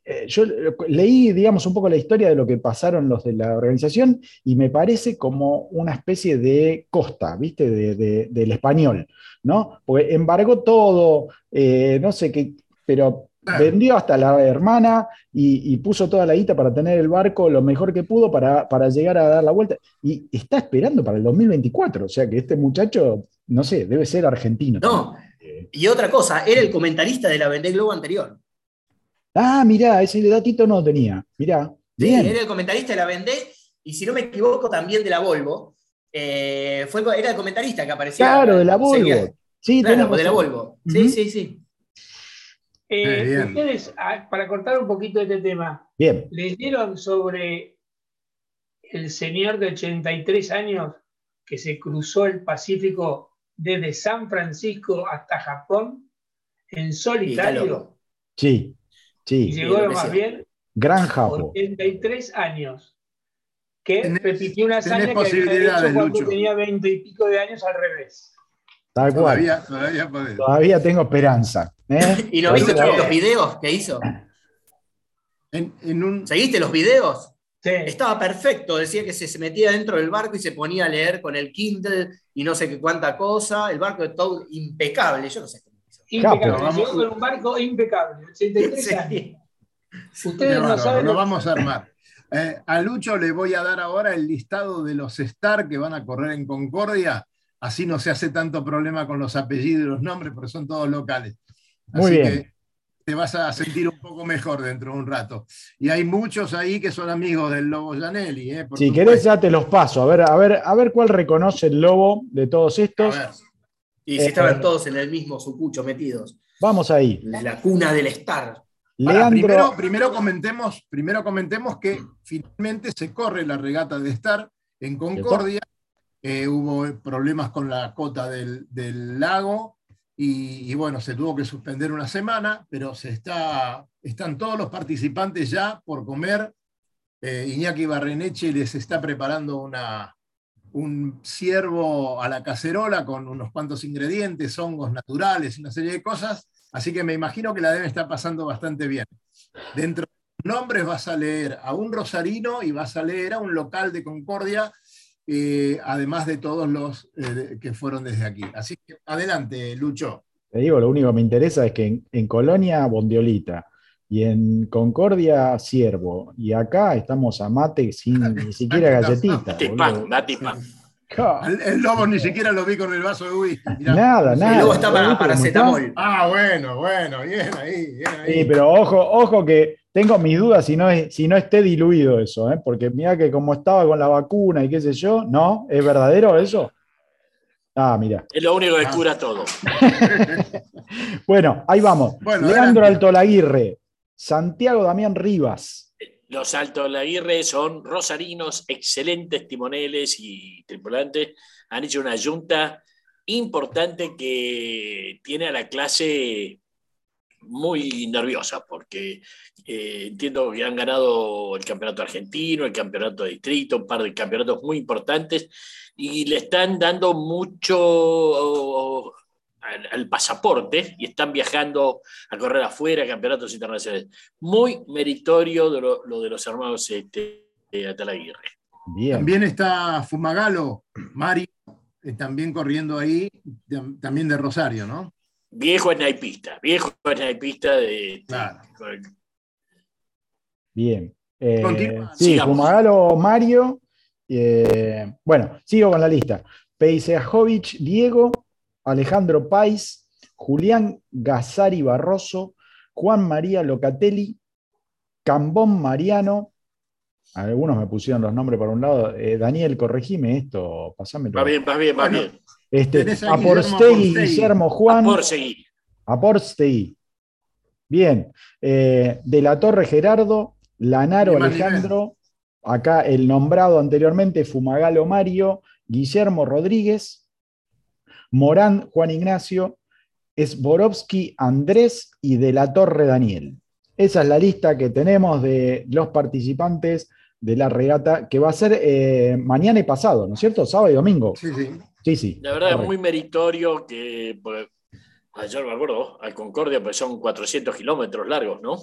eh, yo leí, digamos, un poco la historia de lo que pasaron los de la organización y me parece como una especie de costa, ¿viste? del español, ¿no? Porque embargó todo, no sé qué, pero Vendió hasta la hermana y, puso toda la guita para tener el barco lo mejor que pudo para, llegar a dar la vuelta. Y está esperando para el 2024. O sea que este muchacho, no sé, debe ser argentino. No. Y otra cosa, era el comentarista de la Vendée Globo anterior. Ah, mirá, ese datito no tenía. Mirá. Sí, era el comentarista de la Vendée y si no me equivoco también de la Volvo. Eh, fue, era el comentarista que aparecía. Claro, de la Volvo. Sí, claro, de la Volvo. Sí, sí, sí. Eh, ustedes, para cortar un poquito este tema, bien. ¿leyeron sobre el señor de 83 años que se cruzó el Pacífico desde San Francisco hasta Japón en solitario? Sí, sí. Y llegó lo más bien. Gran Japón. 83 años. que Tenés- repitió una hazaña que había cuando tenía veinte y pico de años al revés. Tal cual. Todavía, todavía podés. Todavía tengo esperanza. ¿eh? ¿Y no viste Pero- los videos que hizo? En, en un, ¿Seguiste los videos? Sí. Estaba perfecto, decía que se, se metía dentro del barco y se ponía a leer con el Kindle y no sé qué cuánta cosa. El barco de todo impecable, yo no sé Impecable. Capo. Llegó con un barco impecable. 83 años. Sí. Ustedes Qué no bárbaro, saben lo vamos a armar. Eh, a Lucho le voy a dar ahora el listado de los Star que van a correr en Concordia. Así no se hace tanto problema con los apellidos y los nombres, porque son todos locales. Muy Así bien. que te vas a sentir un poco mejor dentro de un rato. Y hay muchos ahí que son amigos del Lobo Janelli. eh, Si querés, ya te los paso. A ver, a ver, a ver cuál reconoce el lobo de todos A estos. ver, Y Eh, si estaban todos en el mismo sucucho metidos. Vamos ahí. La cuna del Star. Pará, Leandro. primero, primero comentemos, primero comentemos que finalmente se corre la regata de Star en Concordia. Eh, hubo problemas con la cota del, del lago y, y bueno, se tuvo que suspender una semana, pero se está, están todos los participantes ya por comer. Eh, Iñaki Barreneche les está preparando una, un ciervo a la cacerola con unos cuantos ingredientes, hongos naturales y una serie de cosas. Así que me imagino que la deben estar pasando bastante bien. Dentro de los nombres vas a leer a un rosarino y vas a leer a un local de Concordia, eh, además de todos los eh, que fueron desde aquí. Así que adelante, Lucho. Te digo, lo único que me interesa es que en, en Colonia, Bondiolita, y en Concordia, Ciervo, y acá estamos a mate sin ni siquiera galletita. Ja, El, el lobo ni siquiera lo vi con el vaso de whisky. mirá. Nada, Y nada. luego está para paracetamol. Ah, bueno, bueno, bien ahí, bien ahí. Sí, pero ojo, ojo que tengo mis dudas si no, es, si no esté diluido eso, ¿eh? porque mira que como estaba con la vacuna y qué sé yo, ¿no? ¿Es verdadero eso? Ah, mira. Es lo único que cura todo. Bueno, ahí vamos. Bueno, Leandro. Altolaguirre, Santiago Damián Rivas. Los Altos Laguirre son rosarinos, excelentes timoneles y tripulantes. Han hecho una junta importante que tiene a la clase muy nerviosa, porque eh, entiendo que han ganado el campeonato argentino, el campeonato de distrito, un par de campeonatos muy importantes, y le están dando mucho al, al pasaporte y están viajando a correr afuera, campeonatos internacionales. Muy meritorio de lo, lo de los hermanos este, de Atalaguirre. Bien. También está Fumagalo, Mario, eh, también corriendo ahí, tam- también de Rosario, ¿no? Viejo snaipista, viejo snaipista de... Claro. de- Bien. Eh, sí, Sigamos. Fumagalo Mario. eh, bueno, sigo con la lista. Peisejovic Diego, Alejandro Pais, Julián Gazari Barroso, Juan María Locatelli, Cambón Mariano. Algunos me pusieron los nombres por un lado. eh, Daniel, corregime esto, pasámelo. Va bien, va bien, va Bueno, bien. Este, Aporstegui. Guillermo Juan. Aporstegui. Bien. Eh, de la Torre Gerardo, Lanaro Alejandro, acá el nombrado anteriormente Fumagalo Mario, Guillermo Rodríguez, Morán Juan Ignacio, Sborovsky Andrés y de la Torre Daniel. Esa es la lista que tenemos de los participantes de la regata que va a ser eh, mañana y pasado, ¿no es cierto? Sábado y domingo. Sí, sí. Sí, sí. La verdad es muy meritorio que, pues, yo no me acuerdo, al Concordia pues son 400 kilómetros largos, ¿no?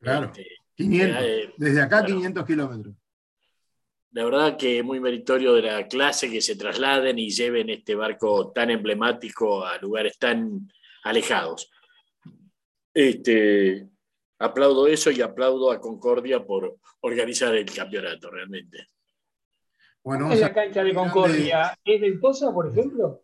Claro. Este, 500. eh, Desde acá, bueno. 500 kilómetros. La verdad que es muy meritorio de la clase que se trasladen y lleven este barco tan emblemático a lugares tan alejados. Este, aplaudo eso y aplaudo a Concordia por organizar el campeonato realmente. Bueno, vamos la cancha de Concordia, ¿es ventosa, por ejemplo?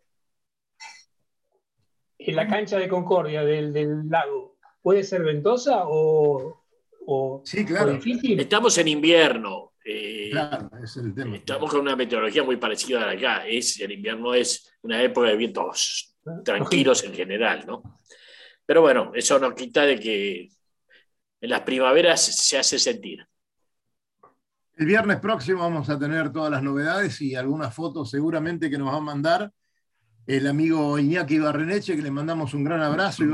En la cancha de Concordia del, del lago, ¿puede ser ventosa o, o, Sí, o claro. difícil? Estamos en invierno. Eh, Claro, es el tema. Estamos con una meteorología muy parecida a la acá. Es, el invierno es una época de vientos tranquilos en general, ¿no? Pero bueno, eso no quita de que en las primaveras se hace sentir. El viernes próximo vamos a tener todas las novedades y algunas fotos seguramente que nos va a mandar el amigo Iñaki Barreneche, que le mandamos un gran abrazo, y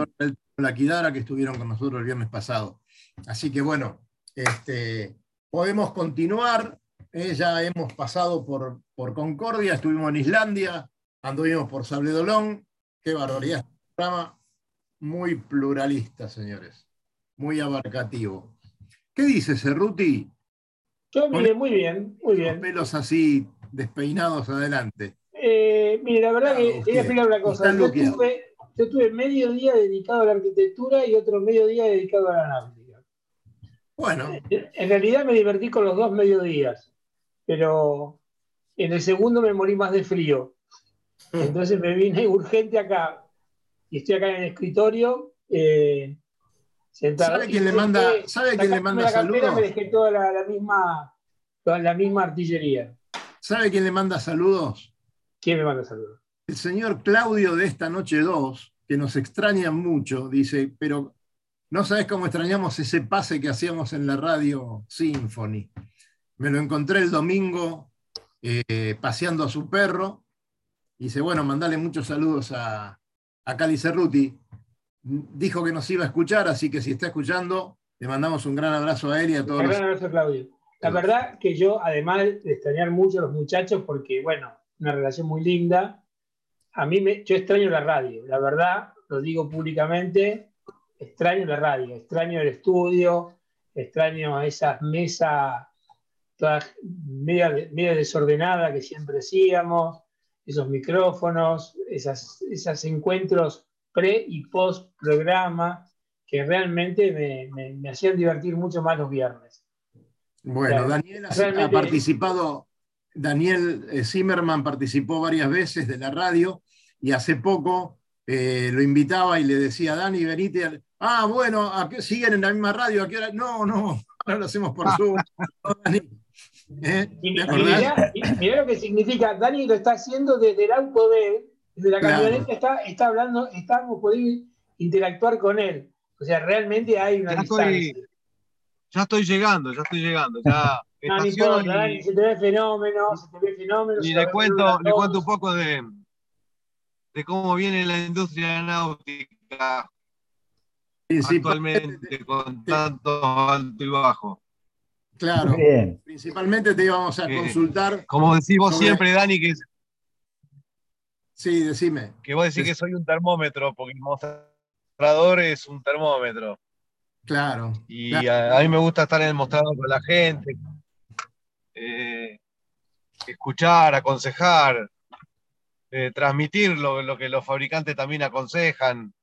la Kidara que estuvieron con nosotros el viernes pasado. Así que bueno, este, podemos continuar Eh, ya hemos pasado por, por Concordia, estuvimos en Islandia, anduvimos por Sabledolón. Qué barbaridad. Este programa muy pluralista, señores. Muy abarcativo. ¿Qué dice Cerruti? Yo, mire, muy bien, muy Los bien. pelos así despeinados adelante. Eh, mire, la verdad Claro, que te voy a explicar una cosa. Yo tuve, yo tuve medio día dedicado a la arquitectura y otro medio día dedicado a la náutica. Bueno, En realidad me divertí con los dos mediodías, pero en el segundo me morí más de frío. Entonces me vine urgente acá y estoy acá en el escritorio eh, sentado. ¿sabe quién le manda, ¿sabe quién le manda la saludos? Me dejé toda la, la misma, toda la misma artillería. ¿Sabe quién le manda saludos? ¿Quién me manda saludos? El señor Claudio de esta noche 2, que nos extraña mucho, dice, pero no sabes cómo extrañamos ese pase que hacíamos en la radio Symphony. Me lo encontré el domingo eh, paseando a su perro. Y dice, bueno, mandale muchos saludos a, a Cali Cerruti. Dijo que nos iba a escuchar, así que si está escuchando, le mandamos un gran abrazo a él y a todos Un gran abrazo, Claudio. La verdad que yo, además de extrañar mucho a los muchachos, porque, bueno, una relación muy linda, a mí me, yo extraño la radio. La verdad, lo digo públicamente, extraño la radio, extraño el estudio, extraño esas mesas todas media, media desordenadas que siempre hacíamos, esos micrófonos, esas, esos encuentros pre y post programa que realmente me, me- me hacían divertir mucho más los viernes. Bueno. Daniel ha participado, Daniel eh, Zimmerman participó varias veces de la radio y hace poco eh, lo invitaba y le decía, Dani, venite. Al-". Ah, bueno, ¿a qué siguen en la misma radio? ¿A qué hora? No, no, ahora lo hacemos por Zoom. ¿Eh? Mirá, lo que significa, Dani lo está haciendo desde el auto de él, desde la Claro. camioneta, está, está hablando, estamos podiendo interactuar con él. O sea, realmente hay una Ya distancia. estoy, ya estoy llegando, ya estoy llegando. Ya No, no estaciono importa, Dani, se te ve fenómeno, se te ve fenómeno. y le cuento, le cuento un poco de, de cómo viene la industria náutica Principalmente, actualmente con tanto alto y bajo. claro, Bien. principalmente te íbamos a Eh, consultar. Como decís vos Sobre- siempre, Dani, que, Sí, decime. que vos decís que soy un termómetro, porque el mostrador es un termómetro. Claro. Y claro. a, a mí me gusta estar en el mostrador con la gente, eh, escuchar, aconsejar, eh, transmitir lo, lo que los fabricantes también aconsejan.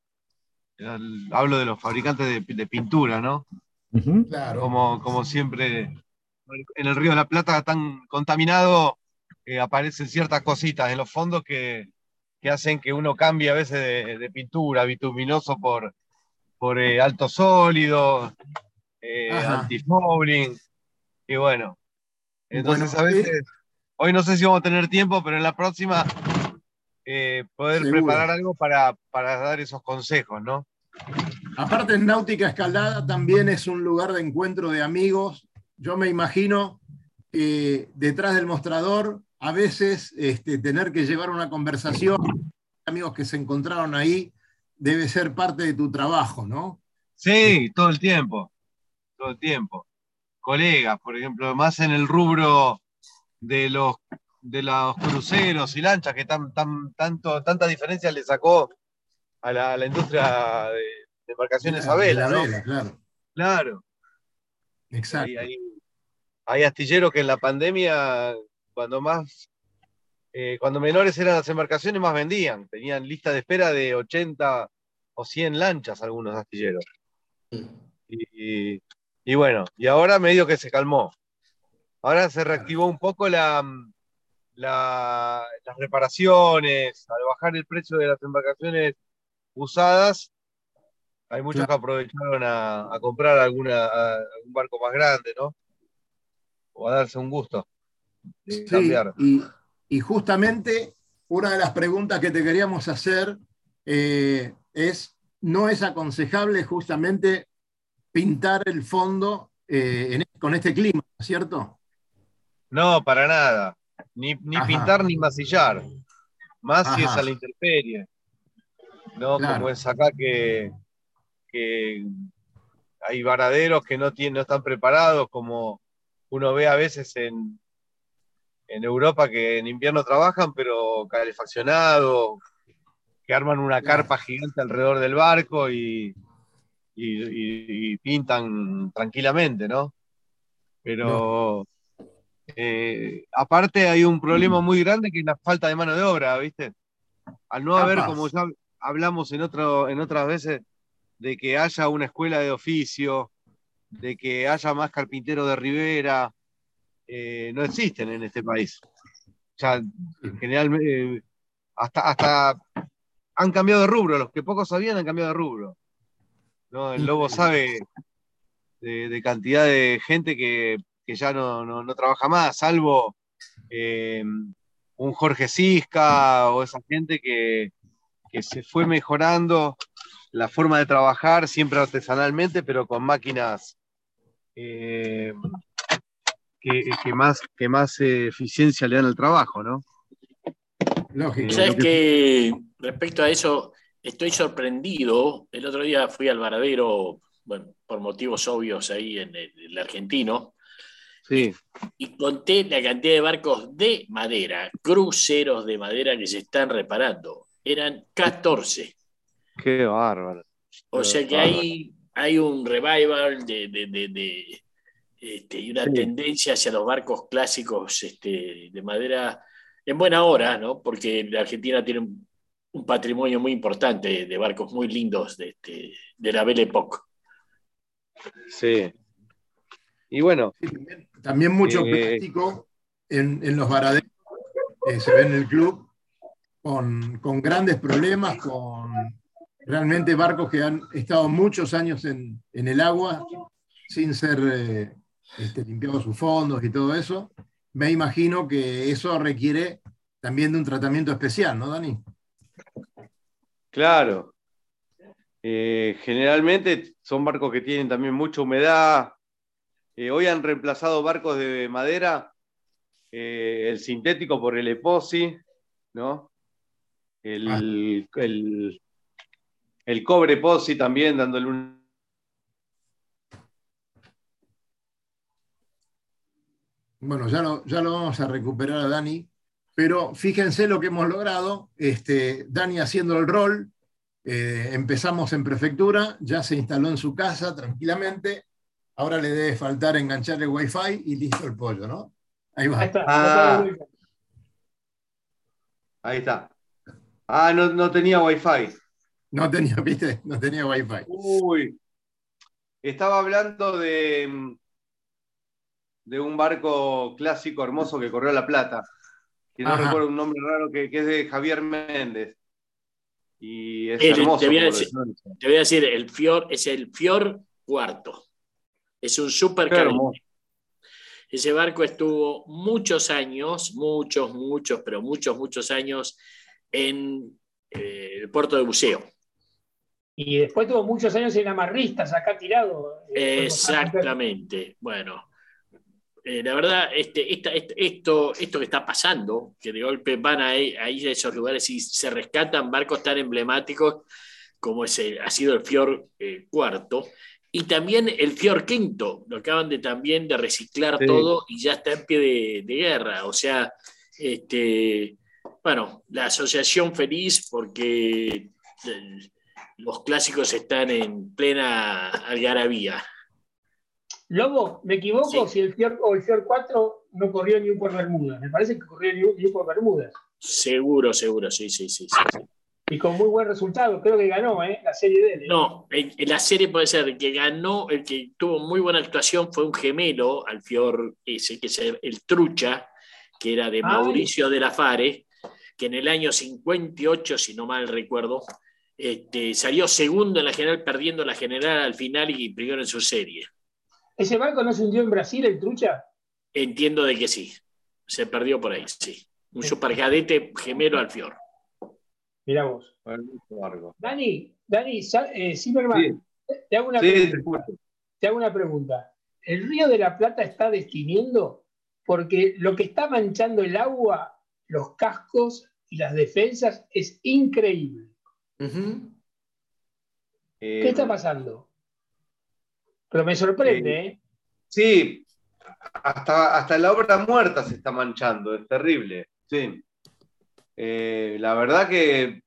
Hablo de los fabricantes de, de pintura, ¿no? Claro. Como, como siempre, en el Río de la Plata tan contaminado, eh, aparecen ciertas cositas en los fondos que, que hacen que uno cambie a veces de, de pintura, bituminoso por, por eh, alto sólido, eh, Ajá. antifouling, y bueno. Entonces Bueno, a veces, hoy no sé si vamos a tener tiempo, pero en la próxima eh, poder Seguro. preparar algo para, para dar esos consejos, ¿no? Aparte, en Náutica Escalada también es un lugar de encuentro de amigos. Yo me imagino que detrás del mostrador, a veces este, tener que llevar una conversación, amigos que se encontraron ahí, debe ser parte de tu trabajo, ¿no? Sí, todo el tiempo, todo el tiempo. Colegas, por ejemplo, más en el rubro de los, de los cruceros y lanchas, que tan, tan, tanto, tanta diferencia le sacó a la, a la industria de, de embarcaciones a De vela, la ¿no? vela, claro. Claro. Exacto. Hay, hay- hay astilleros que en la pandemia, cuando más, eh, cuando menores eran las embarcaciones, más vendían. Tenían lista de espera de 80 o 100 lanchas algunos astilleros. Y, y bueno, y ahora medio que se calmó. Ahora se reactivó un poco la, la- las reparaciones, al bajar el precio de las embarcaciones usadas, hay muchos que aprovecharon a, a comprar alguna, a- algún barco más grande, ¿no? O a darse un gusto de Sí, cambiar. y, y justamente una de las preguntas que te queríamos hacer eh, es, ¿no es aconsejable justamente pintar el fondo eh, en- con este clima, ¿cierto? No, para nada. Ni, ni Ajá. pintar ni masillar. Más si es a la intemperie. ¿no? Claro. Como es acá que, que hay varaderos que no, tienen, no están preparados, como uno ve a veces en, en Europa que en invierno trabajan, pero calefaccionado, que arman una carpa gigante alrededor del barco y, y- y pintan tranquilamente, ¿no? Pero eh, aparte hay un problema muy grande que es la falta de mano de obra, ¿viste? Al no haber, como ya hablamos en, otro, en otras veces, de que haya una escuela de oficio, de que haya más carpinteros de Rivera, eh, no existen en este país. O sea, generalmente, hasta, hasta han cambiado de rubro, los que pocos sabían han cambiado de rubro. ¿no? El Lobo sabe de, de cantidad de gente que, que ya no, no- no trabaja más, salvo eh, un Jorge Cisca o esa gente que, que se fue mejorando la forma de trabajar, siempre artesanalmente, pero con máquinas eh, que, que más, que más eh, eficiencia le dan al trabajo, ¿no? Lógico. Sabes lo que- que respecto a eso, estoy sorprendido. El otro día fui al varadero, bueno, por motivos obvios ahí en el, el argentino, Sí, y conté la cantidad de barcos de madera, cruceros de madera que se están reparando. Eran 14. qué bárbaro. O sea que hay, hay un revival de, de- de- de, este, y una Sí. tendencia hacia los barcos clásicos este, de madera en buena hora, ¿no? Porque la Argentina tiene un, un patrimonio muy importante de barcos muy lindos de, este, de la Belle Époque. Sí. Y bueno, Sí, también, mucho Eh, plástico en, en los varaderos que se ve en el club, con, con grandes problemas, con realmente barcos que han estado muchos años en, en el agua sin ser eh, este, limpiados sus fondos y todo eso. Me imagino que eso requiere también de un tratamiento especial, ¿no, Dani? Claro. Eh, generalmente son barcos que tienen también mucha humedad. Eh, hoy han reemplazado barcos de madera, eh, el sintético por el epoxi, ¿no? El, el, el cobre epoxi también dándole un... Bueno, ya lo, ya lo vamos a recuperar a Dani, pero fíjense lo que hemos logrado. Este, Dani haciendo el rol, eh, empezamos en prefectura, ya se instaló en su casa tranquilamente. Ahora le debe faltar enganchar el wifi y listo el pollo, ¿no? Ahí va. Ahí está. Ah. Ahí está. Ah, no, no tenía wifi. No tenía, ¿viste? No tenía wifi. Uy. Estaba hablando de, de un barco clásico hermoso que corrió a La Plata. Que no Ajá. recuerdo un nombre raro que, que es de Javier Méndez. Y es El- hermoso. te voy a decir-. Te voy a decir, el Fior es el Fior cuarto. Es un super. Ese barco estuvo muchos años, muchos, muchos, pero muchos, muchos años en eh, el puerto de buceo. Y después tuvo muchos años en amarristas, acá tirado. Eh, Exactamente. Bueno, eh, la verdad, este, esta- este- esto, esto que está pasando, que de golpe van ahí, ahí a esos lugares y se rescatan barcos tan emblemáticos como ese, ha sido el Fior eh, cuarto, y también el Fior quinto, lo acaban de también de reciclar Sí. todo y ya está en pie de, de guerra. O sea, este, bueno, la asociación feliz porque eh, los clásicos están en plena algarabía. Lobo, ¿me equivoco Sí. si el Fior o el Fior 4 no corrió ni por Bermudas? Me parece que corrió ni, ni por Bermudas. Seguro, seguro, sí, sí, sí. sí, sí. Y con muy buen resultado. Creo que ganó ¿eh? la serie de él. ¿eh? No, en, en la serie puede ser el que ganó, el que tuvo muy buena actuación fue un gemelo al Fior ese, que es el, el Trucha, que era de Ay. Mauricio de la Fare, que en el año 58, si no mal recuerdo, este, salió segundo en la general, perdiendo la general al final y primero en su serie. ¿Ese barco no se hundió en Brasil, el Trucha? Entiendo de que sí, se perdió por ahí, sí. Un supercadete gemelo al Fior. Mirá vos. Dani, Dani, eh, Zimmerman, te, hago una Sí, pregunta, te hago una pregunta. ¿El río de la Plata está destiniendo? Porque lo que está manchando el agua, los cascos y las defensas es increíble. Eh, ¿Qué está pasando? Pero me sorprende, ¿eh? Sí, hasta, hasta la obra muerta se está manchando, es terrible. Sí. Eh, la verdad que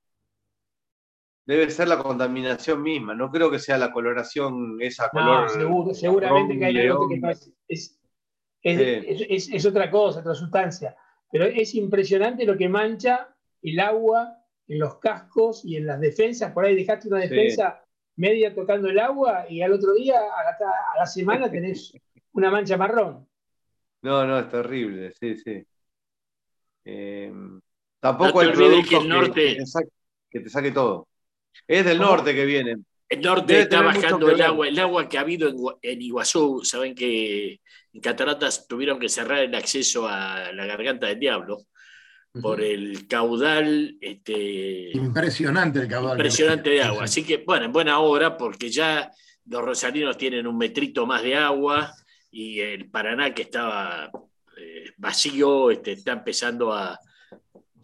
debe ser la contaminación misma, no creo que sea la coloración esa color. seguramente que hay algo que es, es, es, otra cosa, otra sustancia. Pero es impresionante lo que mancha el agua en los cascos y en las defensas. Por ahí dejaste una defensa media tocando el agua y al otro día, a la, semana, tenés una mancha marrón. No, no, es terrible, sí, sí. Eh, tampoco hay que, el norte... que, te saque, todo. Es del norte que viene. El norte está bajando el agua, el agua que ha habido en, en, Iguazú, saben que en Cataratas tuvieron que cerrar el acceso a la garganta del diablo por el caudal. Este, impresionante el caudal. Impresionante de agua. Así que, bueno, en buena hora, porque ya los rosarinos tienen un metrito más de agua y el Paraná, que estaba eh, vacío, este, está empezando a,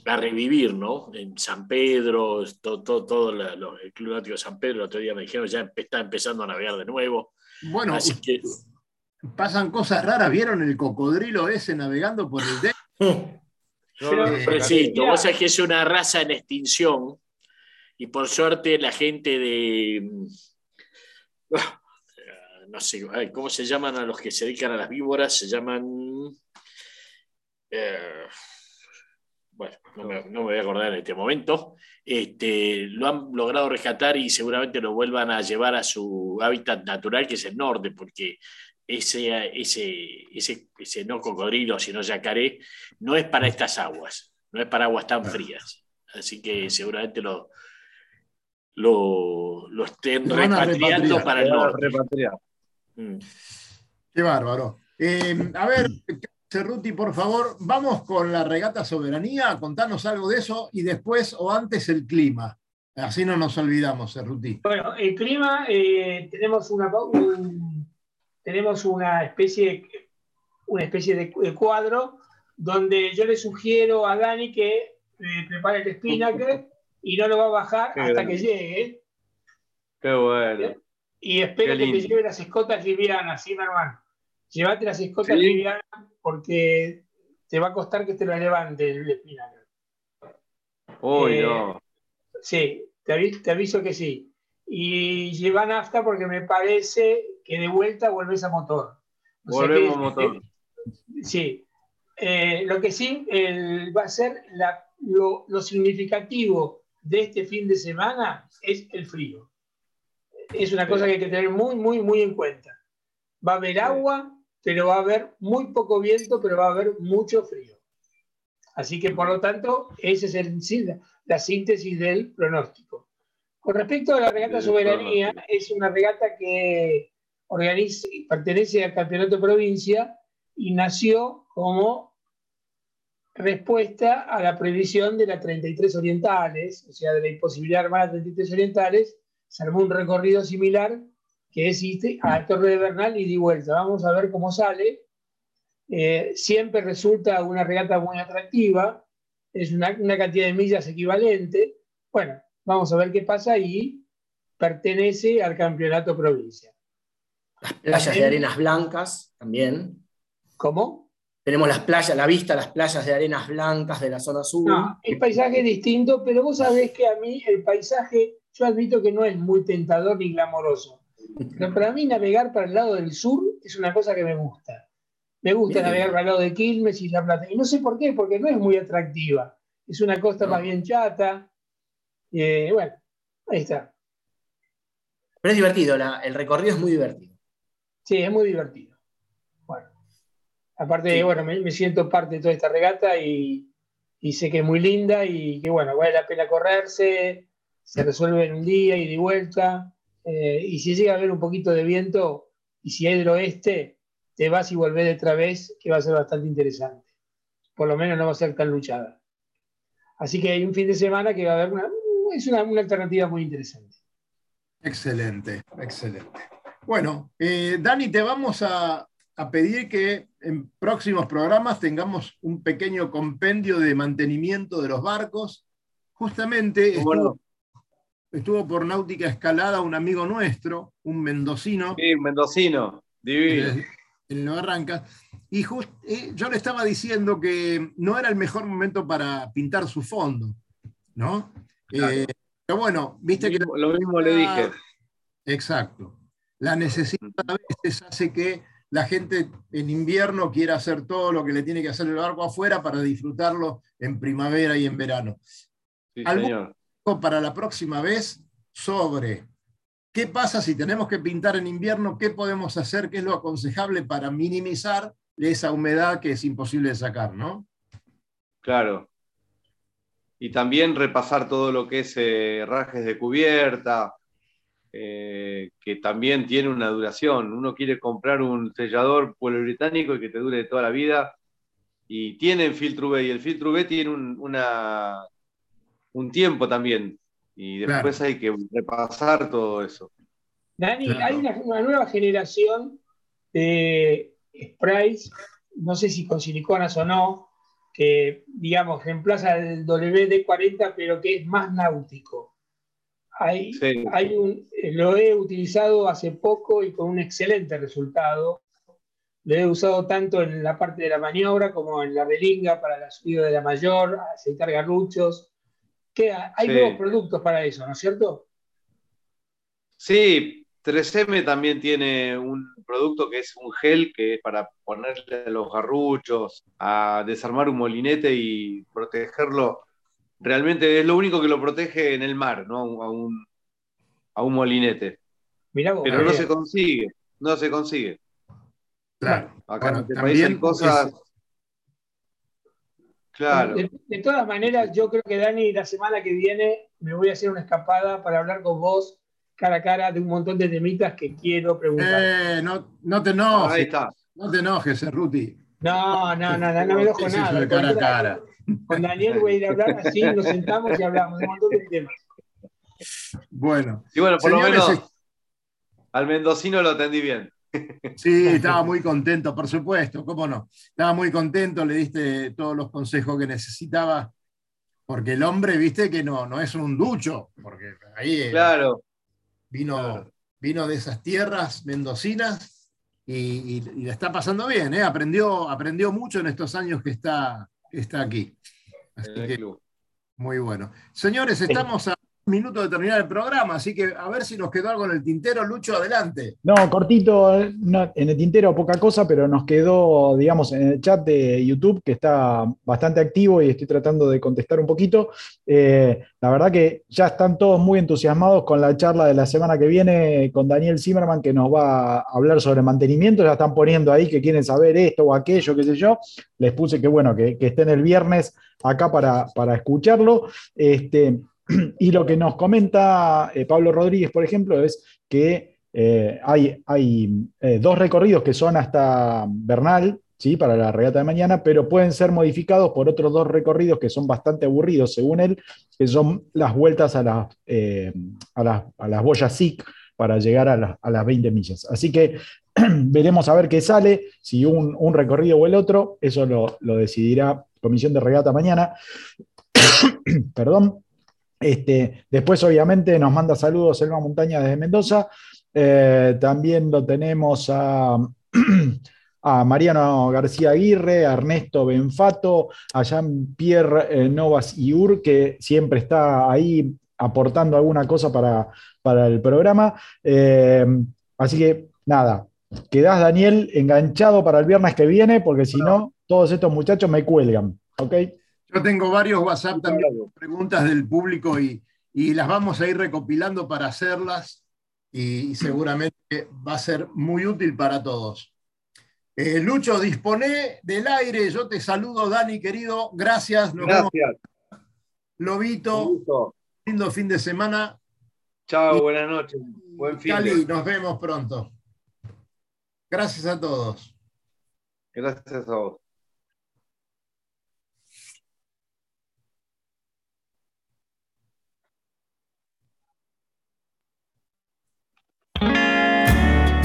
a, revivir, ¿no? En San Pedro, todo, todo, el Club Náutico de San Pedro, el otro día me dijeron, ya está empezando a navegar de nuevo. Bueno, Así que, pasan cosas raras. ¿Vieron el cocodrilo ese navegando por el deck? sí, vos sabés que es una raza en extinción y por suerte la gente de... No sé, ¿cómo se llaman a los que se dedican a las víboras? Se llaman... Eh, bueno, no me, voy a acordar en este momento, este, lo han logrado rescatar y seguramente lo vuelvan a llevar a su hábitat natural, que es el norte, porque ese, ese, ese, ese no cocodrilo, sino yacaré, no es para estas aguas, no es para aguas tan frías. Así que seguramente lo, lo, lo estén repatriando para el norte. Mm. Qué bárbaro. Eh, a ver, Cerruti, por favor, vamos con la regata soberanía, contanos algo de eso y después o antes el clima. Así no nos olvidamos, Cerruti. Bueno, el clima, eh, tenemos una, tenemos una especie, una especie de, cuadro donde yo le sugiero a Dani que eh, prepare el espinacle y no lo va a bajar hasta que llegue. Qué bueno. Y espero que te lleve las escotas livianas, ¿sí, mi hermano? Llévate las escotas livianas porque te va a costar que te lo levante el espinacle. Uy, eh, no. Sí, te aviso que sí y lleva nafta porque me parece que de vuelta vuelves a motor. Volvemos a motor. sí. Eh, lo que sí va a ser lo, significativo de este fin de semana es el frío. Es una cosa que hay que tener muy, muy, muy en cuenta. Va a haber agua, pero va a haber muy poco viento, pero va a haber mucho frío. Así que, por lo tanto, esa es el, la síntesis del pronóstico. Con respecto a la regata soberanía, es una regata que organiza, pertenece al campeonato provincia y nació como respuesta a la prohibición de las 33 orientales, o sea, de la imposibilidad de armar a 33 orientales, se armó un recorrido similar que existe a Torre de Bernal y de vuelta. Vamos a ver cómo sale. Eh, siempre resulta una regata muy atractiva, es una, una cantidad de millas equivalente. Bueno, Vamos a ver qué pasa y pertenece al campeonato provincia. Las playas de arenas blancas también. ¿Cómo? Tenemos las playas, la vista, las playas de arenas blancas de la zona sur. No, el paisaje es distinto, pero vos sabés que a mí el paisaje, yo admito que no es muy tentador ni glamoroso. Pero para mí navegar para el lado del sur es una cosa que me gusta. Me gusta navegar para el lado de Quilmes y La Plata. Y no sé por qué, porque no es muy atractiva. Es una costa más bien chata, eh, bueno, ahí está. Pero es divertido, el recorrido es muy divertido. Sí, es muy divertido. Bueno, aparte, bueno, me, siento parte de toda esta regata y, sé que es muy linda y que, bueno, vale la pena correrse, se resuelve en un día y de vuelta. Eh, y si llega a haber un poquito de viento y si hay del oeste, te vas y volvés otra vez, que va a ser bastante interesante. Por lo menos no va a ser tan luchada. Así que hay un fin de semana que va a haber una, es una, alternativa muy interesante. Excelente, excelente. Bueno, eh, Dani, te vamos a, pedir que en próximos programas tengamos un pequeño compendio de mantenimiento de los barcos. Justamente estuvo, por náutica escalada un amigo nuestro, un mendocino. Sí, un mendocino, divino. En Nueva Arrancas. y yo le estaba diciendo que no era el mejor momento para pintar su fondo, ¿no? Eh, pero bueno, viste que... Lo mismo le dije. Exacto. La necesidad a veces hace que la gente en invierno quiera hacer todo lo que le tiene que hacer el barco afuera para disfrutarlo en primavera y en verano. Sí, señor. para la próxima vez sobre qué pasa si tenemos que pintar en invierno, qué podemos hacer, qué es lo aconsejable para minimizar esa humedad que es imposible de sacar, ¿no? Claro. Y también repasar todo lo que es eh, rajes de cubierta, eh, que también tiene una duración. Uno quiere comprar un sellador polibritánico y que te dure toda la vida. Y tienen filtro UV y el filtro UV tiene un, una, un tiempo también. Y después hay que repasar todo eso. Dani, hay una, nueva generación de sprays, no sé si con siliconas o no, que, digamos, reemplaza el WD-40, pero que es más náutico. Hay, hay un, lo he utilizado hace poco y con un excelente resultado. Lo he usado tanto en la parte de la maniobra como en la relinga para la subida de la mayor, aceitar garruchos. Que hay nuevos productos para eso, ¿no es cierto? Sí, 3M también tiene un producto que es un gel que es para ponerle a los garruchos, a desarmar un molinete y protegerlo. Realmente es lo único que lo protege en el mar, ¿no? A un, a un molinete. Pero no se consigue, no se consigue. Claro. Acá en este país hay cosas. Claro. De, todas maneras, yo creo que Dani, la semana que viene me voy a hacer una escapada para hablar con vos cara a cara de un montón de temitas que quiero preguntar. Eh, no, no te enojes. Ahí está. No te enojes, Ruti. No, no, no, no, me enojo nada. cara a cara. Con Daniel voy a ir a hablar así, nos sentamos y hablamos de un montón de temas. Bueno. Y bueno, por lo menos al mendocino lo atendí bien. Sí, estaba muy contento, por supuesto, cómo no. Estaba muy contento, le diste todos los consejos que necesitaba, porque el hombre, viste, que no, no es un ducho, porque ahí claro. Vino, vino de esas tierras mendocinas y, y, está pasando bien, ¿eh? aprendió, aprendió mucho en estos años que está, está aquí. muy bueno. Señores, estamos a minuto de terminar el programa, así que a ver si nos quedó algo en el tintero. Lucho, adelante. No, cortito, en el tintero poca cosa, pero nos quedó, digamos, en el chat de YouTube, que está bastante activo y estoy tratando de contestar un poquito. Eh, la verdad que ya están todos muy entusiasmados con la charla de la semana que viene con Daniel Zimmerman, que nos va a hablar sobre mantenimiento. Ya están poniendo ahí que quieren saber esto o aquello, qué sé yo. Les puse que, bueno, que, que estén el viernes acá para, para escucharlo. Este, Y lo que nos comenta eh, Pablo Rodríguez, por ejemplo, es que eh, hay, eh, dos recorridos que son hasta Bernal, ¿sí? para la regata de mañana, pero pueden ser modificados por otros dos recorridos que son bastante aburridos, según él, que son las vueltas a, a, a las boyas SIC para llegar a, las 20 millas. Así que veremos a ver qué sale, si un, un recorrido o el otro, eso lo, lo decidirá Comisión de Regata mañana. Perdón. Este, después, obviamente, nos manda saludos Selva Montaña desde Mendoza. Eh, también lo tenemos a, a, Mariano García Aguirre, a Ernesto Benfato, a Jean-Pierre eh, Novas Iur, que siempre está ahí aportando alguna cosa para, para el programa. Eh, así que, nada, quedás, Daniel, enganchado para el viernes que viene, porque si no, todos estos muchachos me cuelgan. ¿Ok? Yo tengo varios WhatsApp también, preguntas del público y, las vamos a ir recopilando para hacerlas y, seguramente va a ser muy útil para todos. Eh, Lucho, dispone del aire. Yo te saludo, Dani, querido. Gracias. Gracias. Lobito. Lindo fin de semana. Chao, buenas noches. Buen fin. Cali, nos vemos pronto. Gracias a todos. Gracias a vos.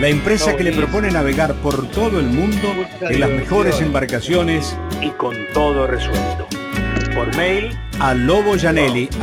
La empresa que le propone navegar por todo el mundo en las mejores embarcaciones y con todo resuelto. Por mail. a loboyanelli.com